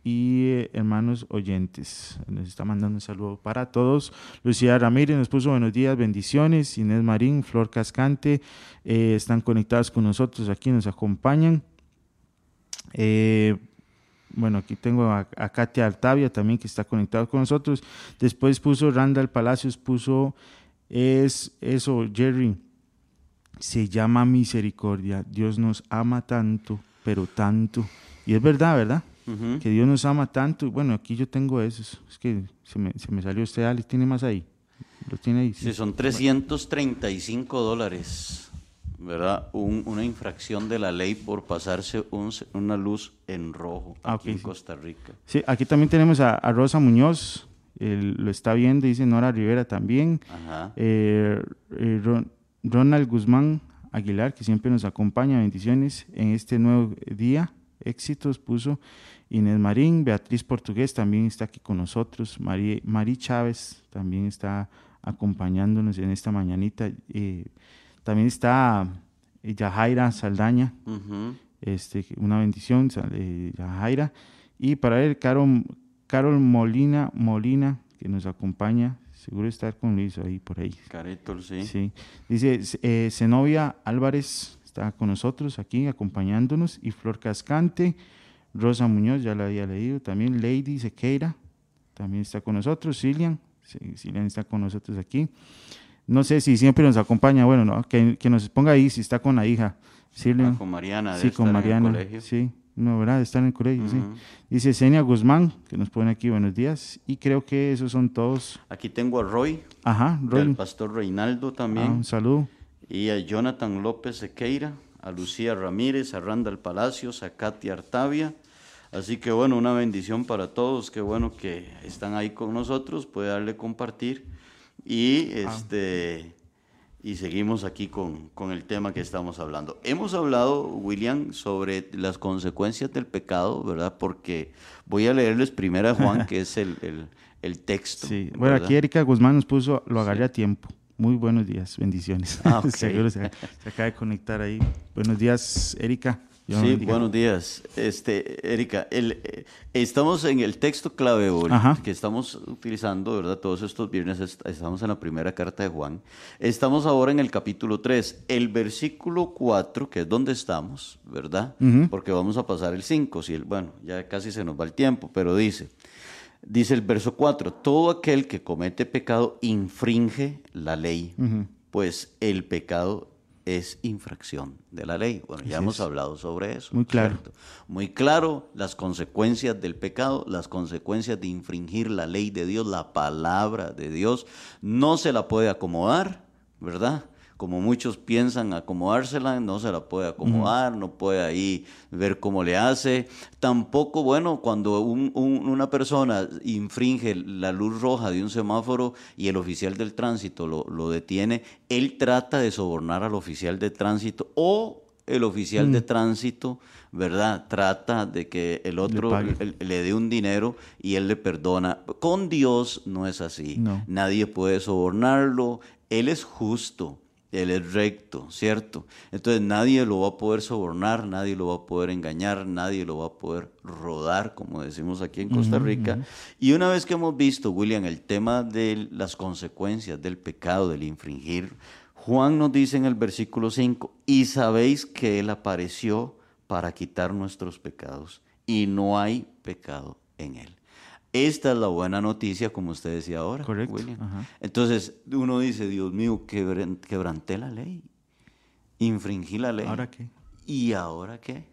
y eh, hermanos oyentes. Nos está mandando un saludo para todos. Lucía Ramírez nos puso buenos días, bendiciones. Inés Marín, Flor Cascante, eh, están conectados con nosotros aquí, nos acompañan. Eh, bueno, aquí tengo a, a Katia Artavia también que está conectado con nosotros. Después puso Randall Palacios, puso es eso, Jerry. Se llama misericordia. Dios nos ama tanto, pero tanto. Y es verdad, ¿verdad? Ujú. Que Dios nos ama tanto. Bueno, aquí yo tengo esos. Es que se me, se me salió usted, Alex. ¿Tiene más ahí? ¿Lo tiene ahí? Sí, son 335 dólares, ¿verdad? Un- una infracción de la ley por pasarse un una luz en rojo Ah, aquí ok, en sí. Costa Rica. Sí, aquí también tenemos a, a Rosa Muñoz. él lo está viendo, dice Nora Rivera también. Ajá. Eh, eh, Ron- Ronald Guzmán Aguilar, que siempre nos acompaña, bendiciones en este nuevo día. Éxitos puso Inés Marín, Beatriz Portugués también está aquí con nosotros, Mari, Mari Chávez también está acompañándonos en esta mañanita. eh, también está eh, Yajaira Saldaña, Ujú. este, una bendición, eh, Yajaira. Y para él, Carol, Carol Molina, Molina, que nos acompaña, seguro estar con Luis ahí por ahí. Caretol, sí. Sí. Dice eh, Zenobia Álvarez está con nosotros aquí acompañándonos y Flor Cascante, Rosa Muñoz, ya la había leído, también Lady Sequeira, también está con nosotros, Cilian, sí, Cilian está con nosotros aquí. No sé si siempre nos acompaña, bueno, no, que, que nos ponga ahí si está con la hija. Cilian. Ah, con Mariana, Sí, con estar en el Mariana. colegio. Sí, no, ¿verdad? Está en el colegio, sí. Dice Senia Guzmán, que nos pone aquí buenos días. Y creo que esos son todos. Aquí tengo a Roy, Ajá, Roy. al pastor Reinaldo Ah, también, un saludo. y a Jonathan López Sequeira, a Lucía Ramírez, a Randall Palacios, a Katia Artavia. Así que bueno, una bendición para todos, qué bueno que están ahí con nosotros, puede darle compartir y este y seguimos aquí con, con el tema que estamos hablando. Hemos hablado, William, sobre las consecuencias del pecado, ¿verdad? Porque voy a leerles primero a Juan, que es el, el, el texto. Sí. Bueno, ¿verdad? aquí Erika Guzmán nos puso, lo agarré a tiempo. Muy buenos días, bendiciones. Ah. Seguro se, se acaba de conectar ahí. Buenos días, Erika. Sí, buenos días. Este, Erika, el, eh, estamos en el texto clave hoy Ajá. que estamos utilizando, ¿verdad? Todos estos viernes est- estamos en la primera carta de Juan. Estamos ahora en el capítulo 3. El versículo 4, que es donde estamos, ¿verdad? Porque vamos a pasar el 5. Si el, bueno, ya casi se nos va el tiempo, pero dice, dice el verso 4, todo aquel que comete pecado infringe la ley, pues el pecado es infracción de la ley. Bueno, ya hemos hablado sobre eso. Muy claro. ¿cierto? Muy claro las consecuencias del pecado, las consecuencias de infringir la ley de Dios, la palabra de Dios. No se la puede acomodar, ¿verdad? Como muchos piensan acomodársela, no se la puede acomodar, no puede ahí ver cómo le hace. Tampoco, bueno, cuando un- un- una persona infringe la luz roja de un semáforo y el oficial del tránsito lo, lo detiene, él trata de sobornar al oficial de tránsito o el oficial de tránsito, ¿verdad? Trata de que el otro le, le dé un dinero y él le perdona. Con Dios no es así. No. Nadie puede sobornarlo. Él es justo. Él es recto, ¿cierto? Entonces nadie lo va a poder sobornar, nadie lo va a poder engañar, nadie lo va a poder rodar, como decimos aquí en Costa Rica. Y una vez que hemos visto, William, el tema de las consecuencias del pecado, del infringir, Juan nos dice en el versículo 5, y sabéis que Él apareció para quitar nuestros pecados, y no hay pecado en Él. Esta es la buena noticia, como usted decía ahora, Correcto. Entonces uno dice, Dios mío, quebran- quebranté la ley, infringí la ley. ¿Ahora qué? ¿Y ahora qué?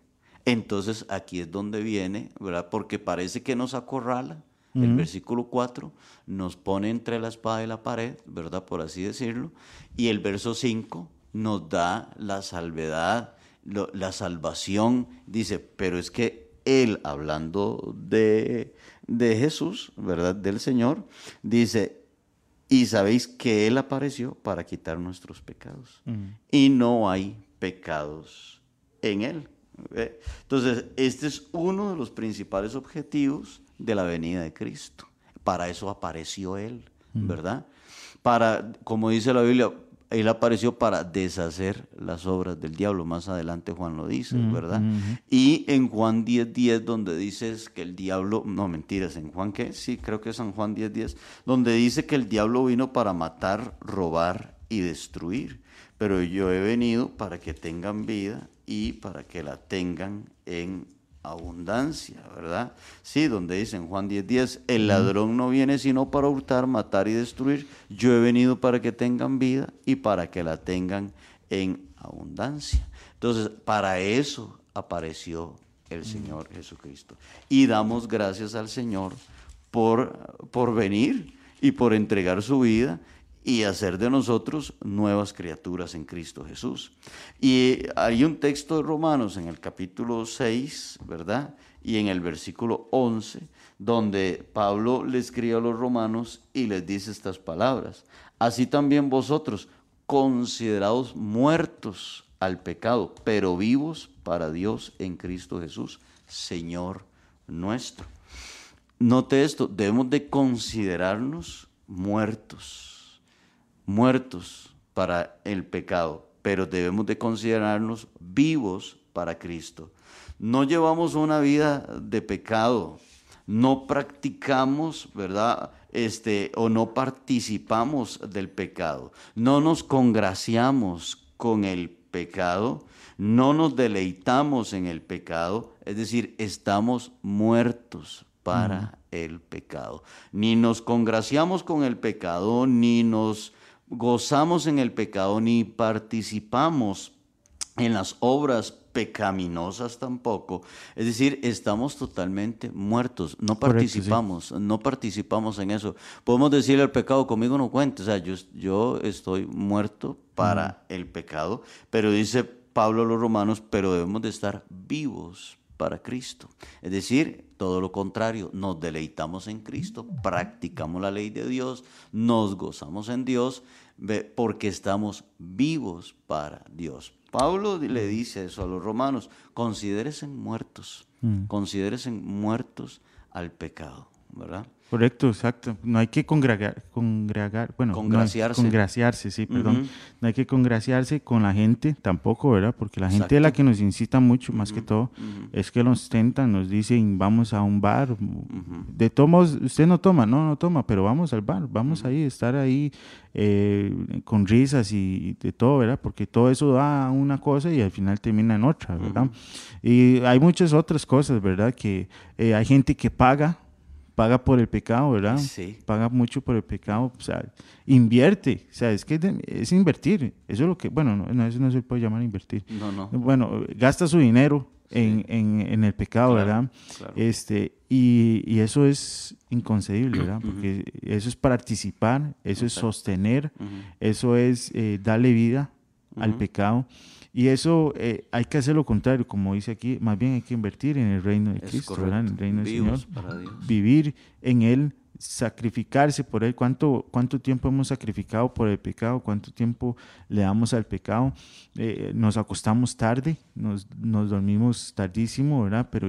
Entonces aquí es donde viene, ¿verdad? Porque parece que nos acorrala. El versículo 4 nos pone entre la espada y la pared, ¿verdad? Por así decirlo. Y el verso 5 nos da la salvedad, lo- la salvación. Dice, pero es que él, hablando de, de Jesús, ¿verdad? Del Señor, dice, y sabéis que Él apareció para quitar nuestros pecados. Y no hay pecados en Él. Entonces, este es uno de los principales objetivos de la venida de Cristo. Para eso apareció Él, ¿verdad? Para, como dice la Biblia, Él apareció para deshacer las obras del diablo. Más adelante Juan lo dice, ¿verdad? Y en Juan 10.10, 10, donde dices que el diablo, no mentiras, en Juan qué, sí, creo que es en Juan 10.10, 10, donde dice que el diablo vino para matar, robar y destruir. Pero yo he venido para que tengan vida y para que la tengan en abundancia, ¿verdad? Sí, donde dice en Juan 10:10, 10, el ladrón no viene sino para hurtar, matar y destruir. Yo he venido para que tengan vida y para que la tengan en abundancia. Entonces, para eso apareció el Señor Jesucristo. Y damos gracias al Señor por, por venir y por entregar su vida y hacer de nosotros nuevas criaturas en Cristo Jesús. Y hay un texto de Romanos en el capítulo 6, ¿verdad? Y en el versículo 11, donde Pablo le escribe a los romanos y les dice estas palabras. Así también vosotros, considerados muertos al pecado, pero vivos para Dios en Cristo Jesús, Señor nuestro. Note esto, debemos de considerarnos muertos, muertos para el pecado, pero debemos de considerarnos vivos para Cristo. No llevamos una vida de pecado, no practicamos, ¿verdad? Este, o no participamos del pecado, no nos congraciamos con el pecado, no nos deleitamos en el pecado, es decir, estamos muertos para el pecado. Ni nos congraciamos con el pecado, ni nos gozamos en el pecado, ni participamos en las obras pecaminosas tampoco. Es decir, estamos totalmente muertos, no Correcto, participamos, no participamos en eso. Podemos decirle al pecado, conmigo no cuente, o sea, yo, yo estoy muerto para el pecado, pero dice Pablo a los romanos, pero debemos de estar vivos para Cristo. Es decir, todo lo contrario, nos deleitamos en Cristo, practicamos la ley de Dios, nos gozamos en Dios, porque estamos vivos para Dios. Pablo le dice eso a los romanos, considérense muertos, considérense muertos al pecado, ¿verdad? Correcto, exacto. No hay que congregar, congregar bueno, no hay- Congraciarse. congraciarse, sí, perdón. No hay que congraciarse con la gente tampoco, ¿verdad? Porque la gente es la que nos incita mucho, más que todo. Es que nos tentan, nos dicen, vamos a un bar. De tomos, usted no toma, no, no toma, pero vamos al bar, vamos ahí, estar ahí eh, con risas y de todo, ¿verdad? Porque todo eso da una cosa y al final termina en otra, ¿verdad? Y hay muchas otras cosas, ¿verdad? Que eh, hay gente que paga paga por el pecado, ¿verdad? Sí. Paga mucho por el pecado, o sea, invierte, o sea, es que es invertir, eso es lo que, bueno, no, no, eso no se puede llamar invertir. No, no. Bueno, gasta su dinero en, en- en el pecado, Claro, ¿verdad? claro. Este, y, y eso es inconcebible, ¿verdad? Porque eso es participar, eso es sostener, eso es eh, darle vida al pecado. Y eso eh, hay que hacer lo contrario, como dice aquí, más bien hay que invertir en el reino de Es Cristo. En el reino del Señor. Vivir en Él, sacrificarse por Él. ¿Cuánto, ¿Cuánto tiempo hemos sacrificado por el pecado? ¿Cuánto tiempo le damos al pecado? Eh, nos acostamos tarde, nos, nos dormimos tardísimo, ¿verdad? Pero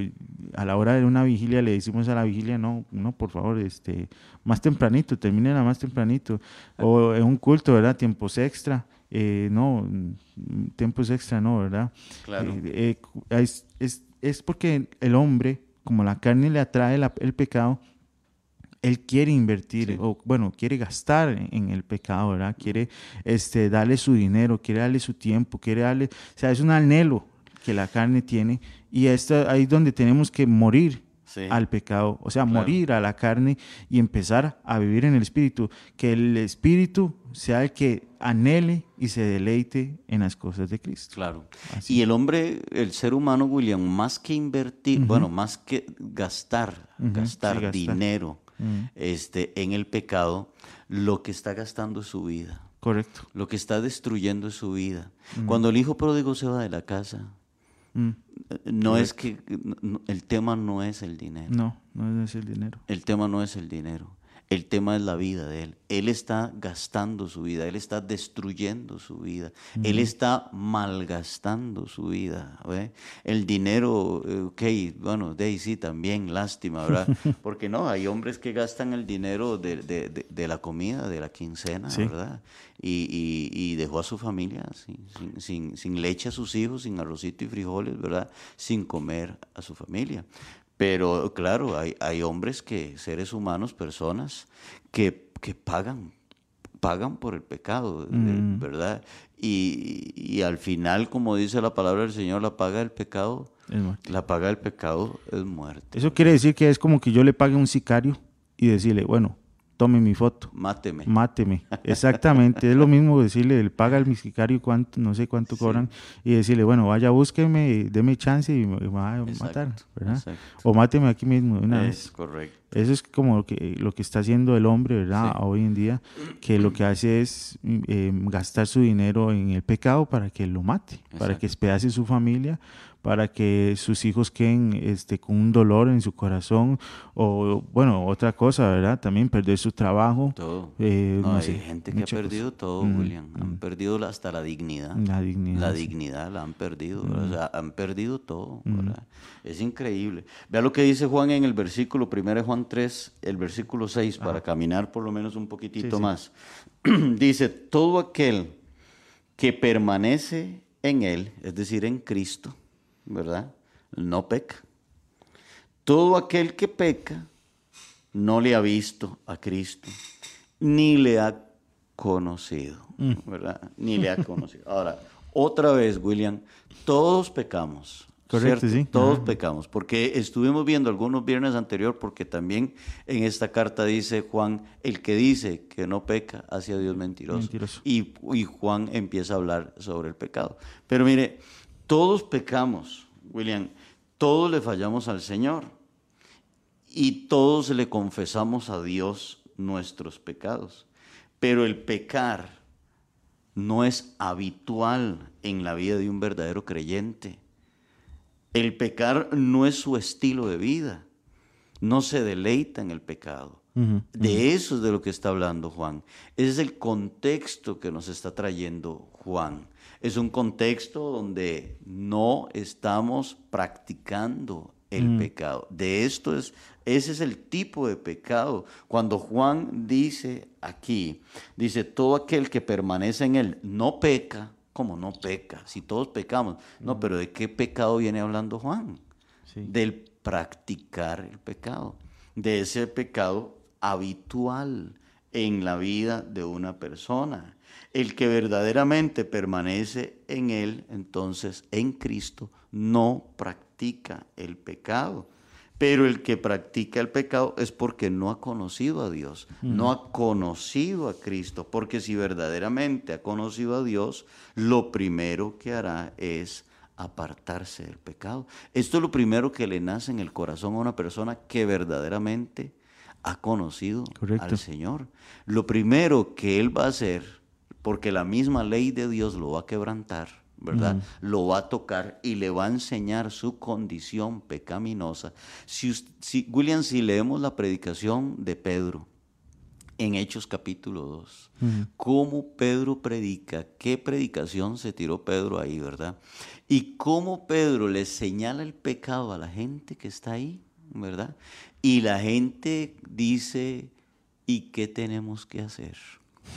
a la hora de una vigilia le decimos a la vigilia, no, no, por favor, este, más tempranito, terminen más tempranito. O en un culto, ¿verdad? Tiempos extra. Eh, no, tiempos extra no, ¿verdad? Claro. Eh, eh, es, es, porque el hombre, como la carne le atrae el pecado, él quiere invertir o bueno, quiere gastar en, el pecado, ¿verdad? Quiere este, darle su dinero, quiere darle su tiempo, quiere darle, o sea, es un anhelo que la carne tiene y esto, ahí es donde tenemos que morir al pecado, o sea, morir a la carne y empezar a vivir en el espíritu, que el espíritu sea el que anhele y se deleite en las cosas de Cristo. Claro. Y el hombre, el ser humano, William, más que invertir, bueno, más que gastar, gastar, dinero este, en el pecado, lo que está gastando es su vida. Correcto. Lo que está destruyendo es su vida. Cuando el hijo pródigo se va de la casa, Mm. No es que el tema no es el dinero. No, no es el dinero. El tema no es el dinero. El tema es la vida de él. Él está gastando su vida, él está destruyendo su vida, él está malgastando su vida. El dinero, eh, ok, bueno, de ahí sí también, lástima, ¿verdad? Porque no, hay hombres que gastan el dinero de, de, de, la comida, de la quincena, ¿verdad? Y, y, dejó a su familia sin, sin, sin leche a sus hijos, sin arrocito y frijoles, ¿verdad? Sin comer a su familia. Pero claro, hay, hay hombres que, seres humanos, personas, que, que pagan, pagan por el pecado, mm. ¿verdad? Y, y, al final, como dice la palabra del Señor, la paga del pecado, la paga del pecado es muerte. Eso quiere decir que es como que yo le pague a un sicario y decirle, bueno, tome mi foto. Máteme. Máteme. Exactamente. es lo mismo decirle, él paga al sicario cuánto, no sé cuánto cobran, y decirle, bueno, vaya, búsqueme, deme chance y me va a matar, ¿verdad? O máteme aquí mismo una es correcto. Eso es como lo que, lo que está haciendo el hombre, ¿verdad? Hoy en día, que lo que hace es eh, gastar su dinero en el pecado para que lo mate, para que espedace su familia, para que sus hijos queden este, con un dolor en su corazón o, bueno, otra cosa, ¿verdad? También perder su trabajo. Todo. Eh, no, hay gente que ha perdido todo, mm, William. Han mm. perdido hasta la dignidad. La dignidad. La dignidad la han perdido. O sea, han perdido todo, ¿verdad? Es increíble. Vea lo que dice Juan en el versículo, primero Juan 3, el versículo 6, para caminar por lo menos un poquitito más. dice, todo aquel que permanece en él, es decir, en Cristo, ¿verdad? No peca. Todo aquel que peca no le ha visto a Cristo, ni le ha conocido, mm. ¿verdad? Ni le ha conocido. Ahora, otra vez, William, todos pecamos. Correcto, sí. Todos pecamos, porque estuvimos viendo algunos viernes anterior, porque también en esta carta dice Juan, el que dice que no peca hacia Dios mentiroso. mentiroso. Y, y Juan empieza a hablar sobre el pecado. Pero mire, todos pecamos, William, todos le fallamos al Señor y todos le confesamos a Dios nuestros pecados. Pero el pecar no es habitual en la vida de un verdadero creyente. El pecar no es su estilo de vida. No se deleita en el pecado. De eso es de lo que está hablando Juan. Ese es el contexto que nos está trayendo Juan es un contexto donde no estamos practicando el mm. pecado. De esto es, ese es el tipo de pecado. Cuando Juan dice aquí, dice, todo aquel que permanece en él no peca, como no peca? Si todos pecamos. No, mm. pero ¿de qué pecado viene hablando Juan? Del practicar el pecado, de ese pecado habitual en la vida de una persona. El que verdaderamente permanece en Él, entonces en Cristo, no practica el pecado. Pero el que practica el pecado es porque no ha conocido a Dios, no ha conocido a Cristo, porque si verdaderamente ha conocido a Dios, lo primero que hará es apartarse del pecado. Esto es lo primero que le nace en el corazón a una persona que verdaderamente ha conocido al Señor. Lo primero que él va a hacer, porque la misma ley de Dios lo va a quebrantar, ¿verdad? Lo va a tocar y le va a enseñar su condición pecaminosa. Si, si, William, si leemos la predicación de Pedro, en Hechos capítulo 2. Cómo Pedro predica, qué predicación se tiró Pedro ahí, ¿verdad? Y cómo Pedro le señala el pecado a la gente que está ahí, ¿verdad? Y la gente dice, ¿y qué tenemos que hacer?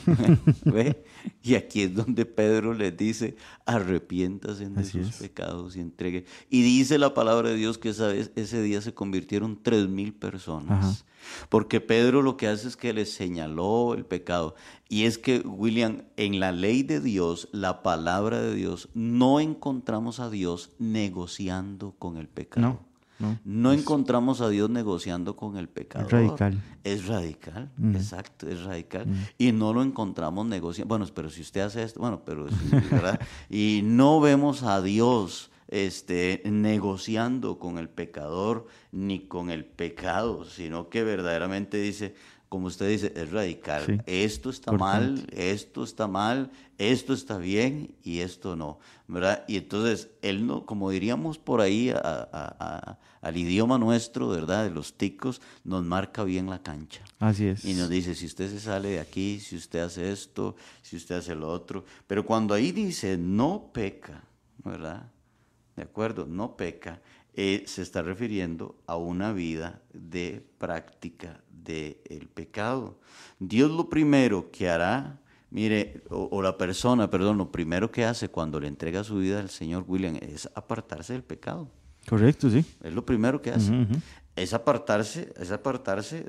¿Ve? Y aquí es donde Pedro les dice, arrepiéntase de sus pecados y entregue. Y dice la palabra de Dios que esa vez, ese día se convirtieron tres mil personas. Porque Pedro lo que hace es que les señaló el pecado. Y es que, William, en la ley de Dios, la palabra de Dios, no encontramos a Dios negociando con el pecado. No. No, encontramos a Dios negociando con el pecado. Es radical. Es radical, exacto, es radical. Y no lo encontramos negociando. Bueno, pero si usted hace esto, bueno, pero ¿verdad? y no vemos a Dios este, negociando con el pecador ni con el pecado, sino que verdaderamente dice, como usted dice, es radical. Esto está mal, esto está mal, esto está bien y esto no, ¿verdad? Y entonces, él no, como diríamos por ahí al idioma nuestro, ¿verdad? De los ticos, nos marca bien la cancha. Así es. Y nos dice, si usted se sale de aquí, si usted hace esto, si usted hace lo otro. Pero cuando ahí dice, no peca, ¿verdad? ¿De acuerdo? No peca. Eh, se está refiriendo a una vida de práctica del pecado. Dios lo primero que hará, mire, o, la persona, perdón, lo primero que hace cuando le entrega su vida al Señor William es apartarse del pecado. Correcto, sí. Es lo primero que hace. Es apartarse, es apartarse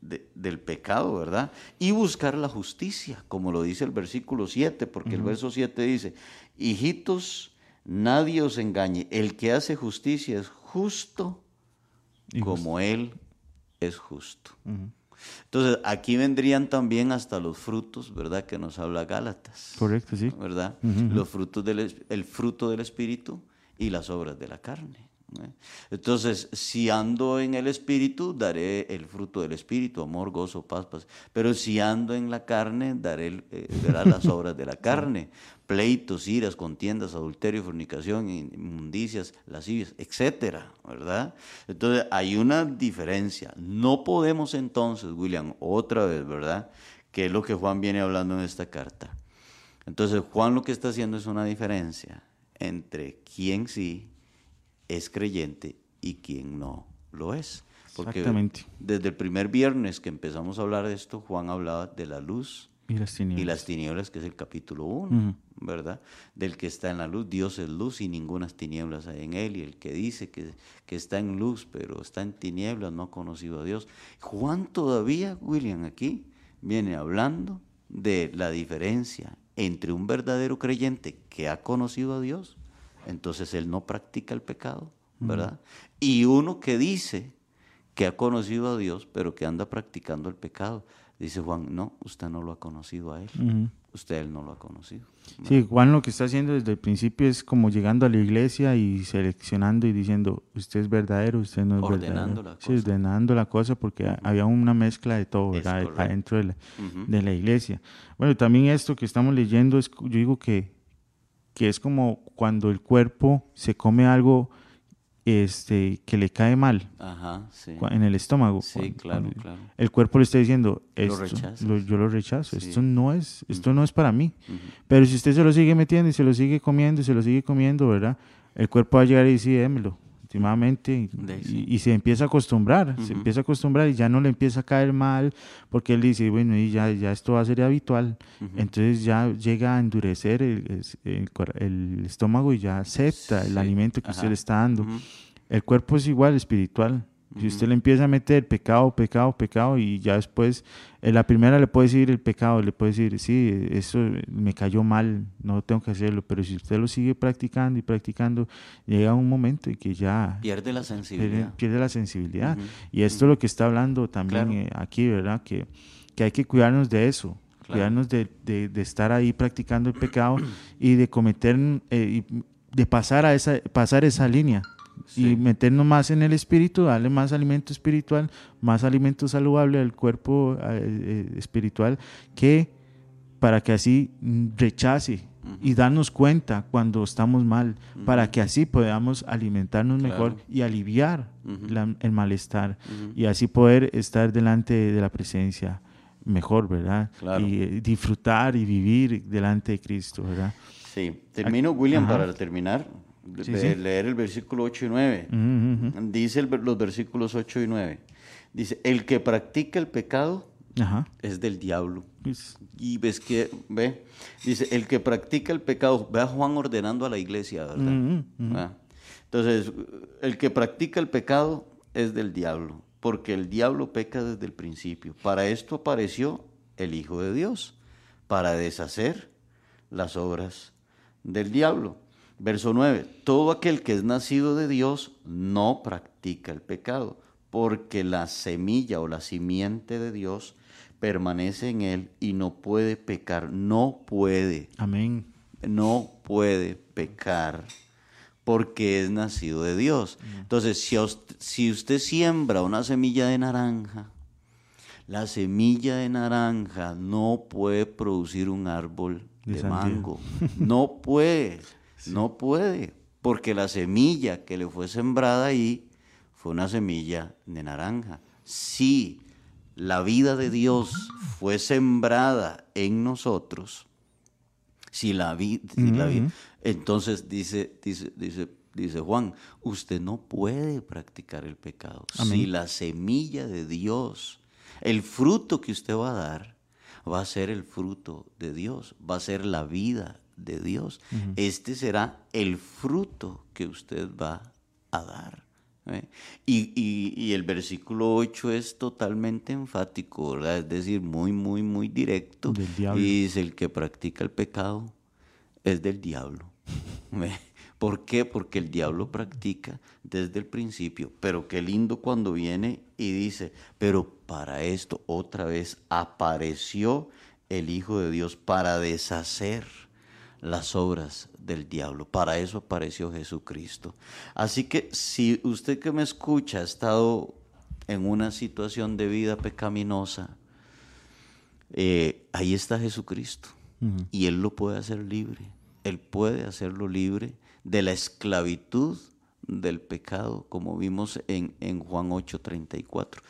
del pecado, ¿verdad? Y buscar la justicia, como lo dice el versículo 7, porque el verso 7 dice, hijitos, nadie os engañe, el que hace justicia es justo como él es justo. Entonces, aquí vendrían también hasta los frutos, ¿verdad? Que nos habla Gálatas. Correcto, sí. ¿Verdad? Los frutos del, el fruto del Espíritu y las obras de la carne. ¿Eh? Entonces, si ando en el Espíritu, daré el fruto del Espíritu, amor, gozo, paz, paz. Pero si ando en la carne, daré eh, las obras de la carne. Pleitos, iras, contiendas, adulterio, fornicación, inmundicias, lascivias, etcétera, ¿verdad? Entonces, hay una diferencia. No podemos entonces, William, otra vez, ¿verdad? Que es lo que Juan viene hablando en esta carta. Entonces, Juan lo que está haciendo es una diferencia entre quién sí es creyente y quien no lo es. Porque desde el primer viernes que empezamos a hablar de esto, Juan hablaba de la luz y las tinieblas, y las tinieblas que es el capítulo 1, ¿verdad? Del que está en la luz, Dios es luz y ninguna tinieblas hay en él. Y el que dice que, que está en luz, pero está en tinieblas, no ha conocido a Dios. Juan todavía, William, aquí viene hablando de la diferencia entre un verdadero creyente que ha conocido a Dios entonces él no practica el pecado, ¿verdad? Y uno que dice que ha conocido a Dios, pero que anda practicando el pecado, dice Juan, no, usted no lo ha conocido a él, usted él no lo ha conocido. Sí, Juan lo que está haciendo desde el principio es como llegando a la iglesia y seleccionando y diciendo, usted es verdadero, usted no es ordenando verdadero. La cosa. Sí, ordenando la cosa porque había una mezcla de todo, ¿verdad? Adentro de la, de la iglesia. Bueno, también esto que estamos leyendo, es, yo digo que que es como cuando el cuerpo se come algo este, que le cae mal en el estómago. Sí, claro, claro. El cuerpo le está diciendo, esto, yo lo rechazo, esto, no es, esto no es para mí. Pero si usted se lo sigue metiendo y se lo sigue comiendo y se lo sigue comiendo, ¿verdad? El cuerpo va a llegar y dice, démelo últimamente y, se empieza a acostumbrar, se empieza a acostumbrar y ya no le empieza a caer mal porque él dice, bueno, y ya, ya esto va a ser habitual. Entonces ya llega a endurecer el, el, estómago y ya acepta el alimento que usted le está dando. El cuerpo es igual espiritual. Si usted le empieza a meter pecado, pecado, pecado, y ya después, en la primera le puede decir el pecado, le puede decir, sí, eso me cayó mal, no tengo que hacerlo, pero si usted lo sigue practicando y practicando, llega un momento en que ya... Pierde la sensibilidad. Pierde, la sensibilidad. Y esto es lo que está hablando también eh, aquí, ¿verdad? Que, que hay que cuidarnos de eso, cuidarnos de, de, estar ahí practicando el pecado y de cometer, eh, de pasar, a esa, pasar esa línea y meternos más en el espíritu, darle más alimento espiritual, más alimento saludable al cuerpo eh, eh, espiritual, que para que así rechace y darnos cuenta cuando estamos mal, para que así podamos alimentarnos mejor y aliviar el malestar y así poder estar delante de la presencia mejor, ¿verdad? Claro. Y eh, disfrutar y vivir delante de Cristo, ¿verdad? Sí, termino, William, Ajá. para terminar, Sí, de sí. leer el versículo 8 y 9. Ujú, ujú. Dice el los versículos 8 y 9. Dice, el que practica el pecado Ajá. es del diablo. Pues, Y ves que, ve, dice, el que practica el pecado, ve a Juan ordenando a la iglesia, ¿verdad? Ah. Entonces, el que practica el pecado es del diablo, porque el diablo peca desde el principio. Para esto apareció el Hijo de Dios, para deshacer las obras del diablo. Verso 9, todo aquel que es nacido de Dios no practica el pecado, porque la semilla o la simiente de Dios permanece en él y no puede pecar, no puede, amén. no puede pecar porque es nacido de Dios. Entonces, si, usted, si usted siembra una semilla de naranja, la semilla de naranja no puede producir un árbol De mango. No puede, no puede, porque la semilla que le fue sembrada ahí fue una semilla de naranja. Si la vida de Dios fue sembrada en nosotros, si la vi, si entonces dice, dice, dice, dice Juan, usted no puede practicar el pecado. Si la semilla de Dios, el fruto que usted va a dar, va a ser el fruto de Dios, va a ser la vida de Dios. Este será el fruto que usted va a dar. ¿eh? Y, y- y el versículo 8 es totalmente enfático, ¿verdad? Es decir, muy, muy, muy directo. Del diablo. Y dice, el que practica el pecado es del diablo. ¿Ve? ¿Por qué? Porque el diablo practica desde el principio. Pero qué lindo cuando viene y dice, pero para esto otra vez apareció el Hijo de Dios para deshacer las obras del diablo. Para eso apareció Jesucristo. Así que si usted que me escucha ha estado en una situación de vida pecaminosa, eh, ahí está Jesucristo y Él lo puede hacer libre. Él puede hacerlo libre de la esclavitud del pecado, como vimos en, en Juan 8:34.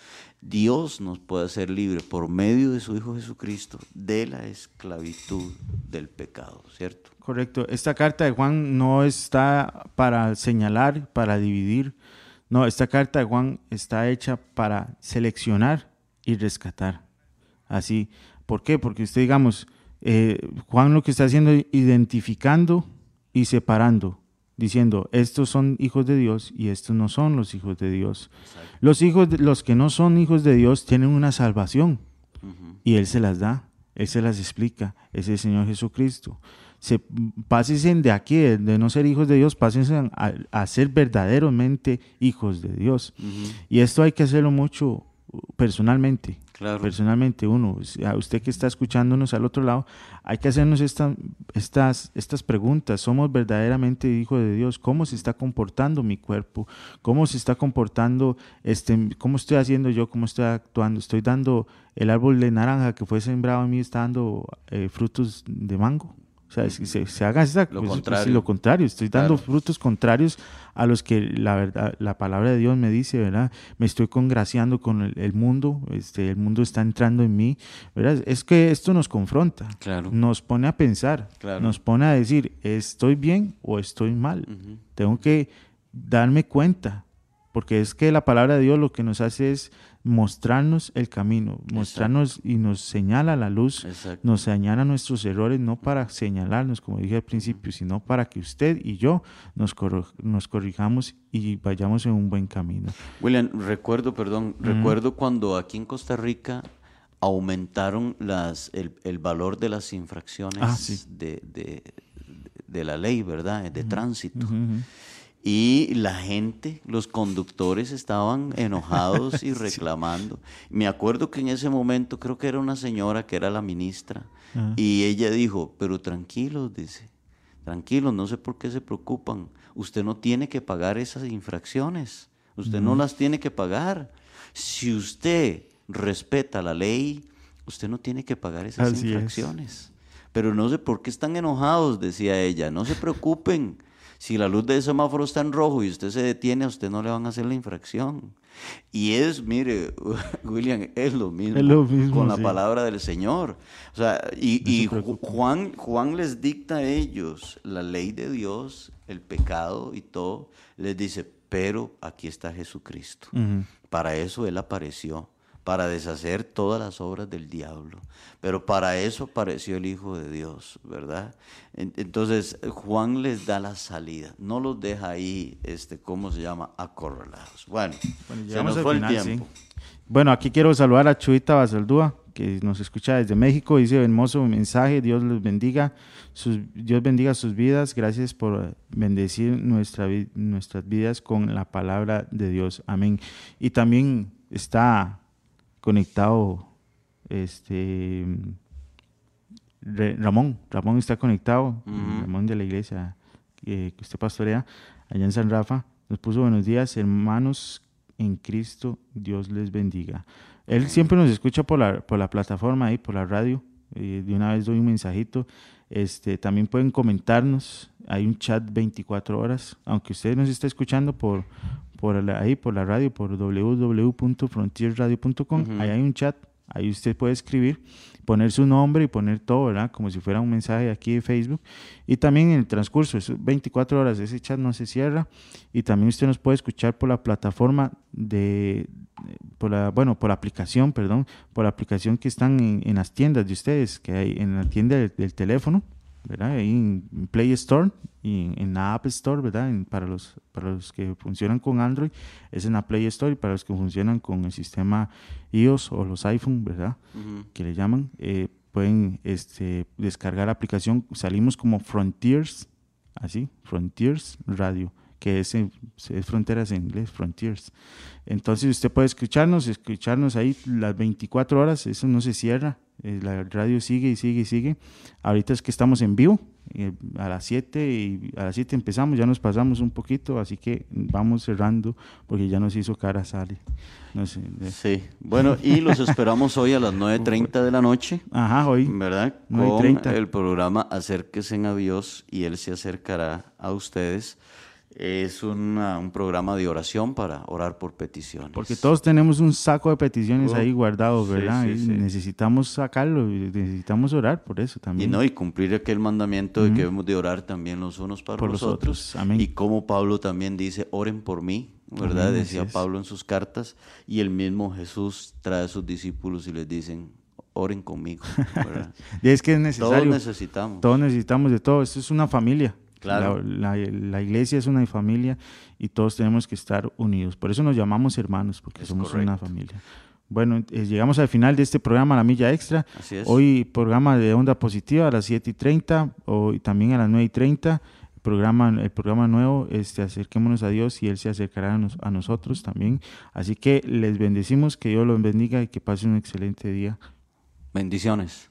Dios nos puede hacer libre por medio de su Hijo Jesucristo de la esclavitud del pecado, ¿cierto? Correcto. Esta carta de Juan no está para señalar, para dividir. No, esta carta de Juan está hecha para seleccionar y rescatar. Así. ¿Por qué? Porque usted, digamos, eh, Juan lo que está haciendo es identificando y separando, diciendo, estos son hijos de Dios y estos no son los hijos de Dios. Los hijos, de- los que no son hijos de Dios tienen una salvación y Él se las da, Él se las explica, es el Señor Jesucristo. Se, pásense de aquí, de, no ser hijos de Dios, pásense a, a ser verdaderamente hijos de Dios. Y esto hay que hacerlo mucho personalmente. Personalmente, uno, a usted que está escuchándonos al otro lado, hay que hacernos esta- estas, estas preguntas. ¿Somos verdaderamente hijos de Dios? ¿Cómo se está comportando mi cuerpo? ¿Cómo se está comportando, este, cómo estoy haciendo yo? ¿Cómo estoy actuando? ¿Estoy dando el árbol de naranja que fue sembrado en mí, está dando eh, frutos de mango? O sea, si se, se haga esa- Lo pues, contrario. sí, lo contrario, estoy dando Claro. frutos contrarios a los que la verdad, la palabra de Dios me dice, ¿verdad? Me estoy congraciando con el, el mundo, este, el mundo está entrando en mí, ¿verdad? Es que esto nos confronta, Claro. nos pone a pensar, Claro. nos pone a decir, ¿estoy bien o estoy mal? Tengo que darme cuenta, porque es que la palabra de Dios lo que nos hace es mostrarnos el camino, mostrarnos y nos señala la luz, Exacto. nos señala nuestros errores, no para señalarnos, como dije al principio, sino para que usted y yo nos, corro- nos corrijamos y vayamos en un buen camino. William, recuerdo, perdón, recuerdo cuando aquí en Costa Rica aumentaron las, el, el valor de las infracciones Ah, sí. de, de- de la ley, ¿verdad? De tránsito. Ujú. Y la gente, los conductores estaban enojados y reclamando. Me acuerdo que en ese momento creo que era una señora que era la ministra Ajá. y ella dijo, pero tranquilos, dice, tranquilos, no sé por qué se preocupan. Usted no tiene que pagar esas infracciones, usted no las tiene que pagar. Si usted respeta la ley, usted no tiene que pagar esas Así es. infracciones. Pero no sé por qué están enojados, decía ella, no se preocupen. Si la luz del semáforo está en rojo y usted se detiene, a usted no le van a hacer la infracción. Y es, mire, William, es lo mismo, con la palabra del Señor. O sea, y, Juan, Juan les dicta a ellos la ley de Dios, el pecado y todo. Les dice, pero aquí está Jesucristo. Para eso Él apareció para deshacer todas las obras del diablo. Pero para eso apareció el Hijo de Dios, ¿verdad? Entonces Juan les da la salida, no los deja ahí, este, ¿cómo se llama? Acorralados. Bueno, se nos fue el tiempo. Bueno, aquí quiero saludar a Chuita Basaldúa, que nos escucha desde México, dice hermoso mensaje, Dios los bendiga, sus, Dios bendiga sus vidas, gracias por bendecir nuestra, nuestras vidas con la palabra de Dios, amén. Y también está conectado este Ramón, Ramón está conectado, Ramón de la iglesia que usted pastorea allá en San Rafa, nos puso buenos días, hermanos en Cristo, Dios les bendiga. Él siempre nos escucha por la, por la plataforma ahí, por la radio, de una vez doy un mensajito. Este, también pueden comentarnos, hay un chat 24 horas, aunque usted nos está escuchando por, por ahí, por la radio, por www.frontierradio.com. Ahí hay un chat, ahí usted puede escribir, poner su nombre y poner todo, ¿verdad? Como si fuera un mensaje aquí de Facebook. Y también en el transcurso, es 24 horas, ese chat no se cierra. Y también usted nos puede escuchar por la plataforma de, por la, bueno, por la aplicación, perdón, por la aplicación que están en, las tiendas de ustedes, que hay en la tienda del teléfono ¿verdad? Ahí en Play Store y en la App Store, ¿verdad? para, los, para los que funcionan con Android es en la Play Store y para los que funcionan con el sistema iOS o los iPhone, ¿verdad? Que le llaman, eh, pueden este, descargar la aplicación. Salimos como Frontiers, así, Frontiers Radio que es, es, fronteras en inglés, frontiers. Entonces usted puede escucharnos, escucharnos ahí las 24 horas, eso no se cierra, la radio sigue y sigue y sigue. Ahorita es que estamos en vivo, eh, a las 7 y a las 7 empezamos, ya nos pasamos un poquito, así que vamos cerrando porque ya nos hizo cara sale. No sé, Sí, bueno, y los esperamos hoy a las 9.30 de la noche. Ajá, hoy. ¿Verdad? Con el programa Acérquese a Dios y Él se acercará a ustedes es un programa de oración para orar por peticiones. Porque todos tenemos un saco de peticiones ahí guardado, ¿verdad? Necesitamos sacarlo, necesitamos orar por eso también. Y no, y cumplir aquel mandamiento de que debemos de orar también los unos para los otros. Amén. Y como Pablo también dice, oren por mí, ¿verdad? Decía Pablo en sus cartas. Y el mismo Jesús trae a sus discípulos y les dicen, oren conmigo. y es que es necesario. Todos necesitamos. Todos necesitamos de todo. Esto es una familia. Claro. La, iglesia es una familia y todos tenemos que estar unidos. Por eso nos llamamos hermanos, porque somos una familia. Bueno, eh, llegamos al final de este programa La Milla Extra. Hoy programa de Onda Positiva a las 7 y 30, hoy también a las 9 y 30. El programa, el programa nuevo, este, acerquémonos a Dios y Él se acercará a, a nosotros también. Así que les bendecimos, que Dios los bendiga y que pasen un excelente día. Bendiciones.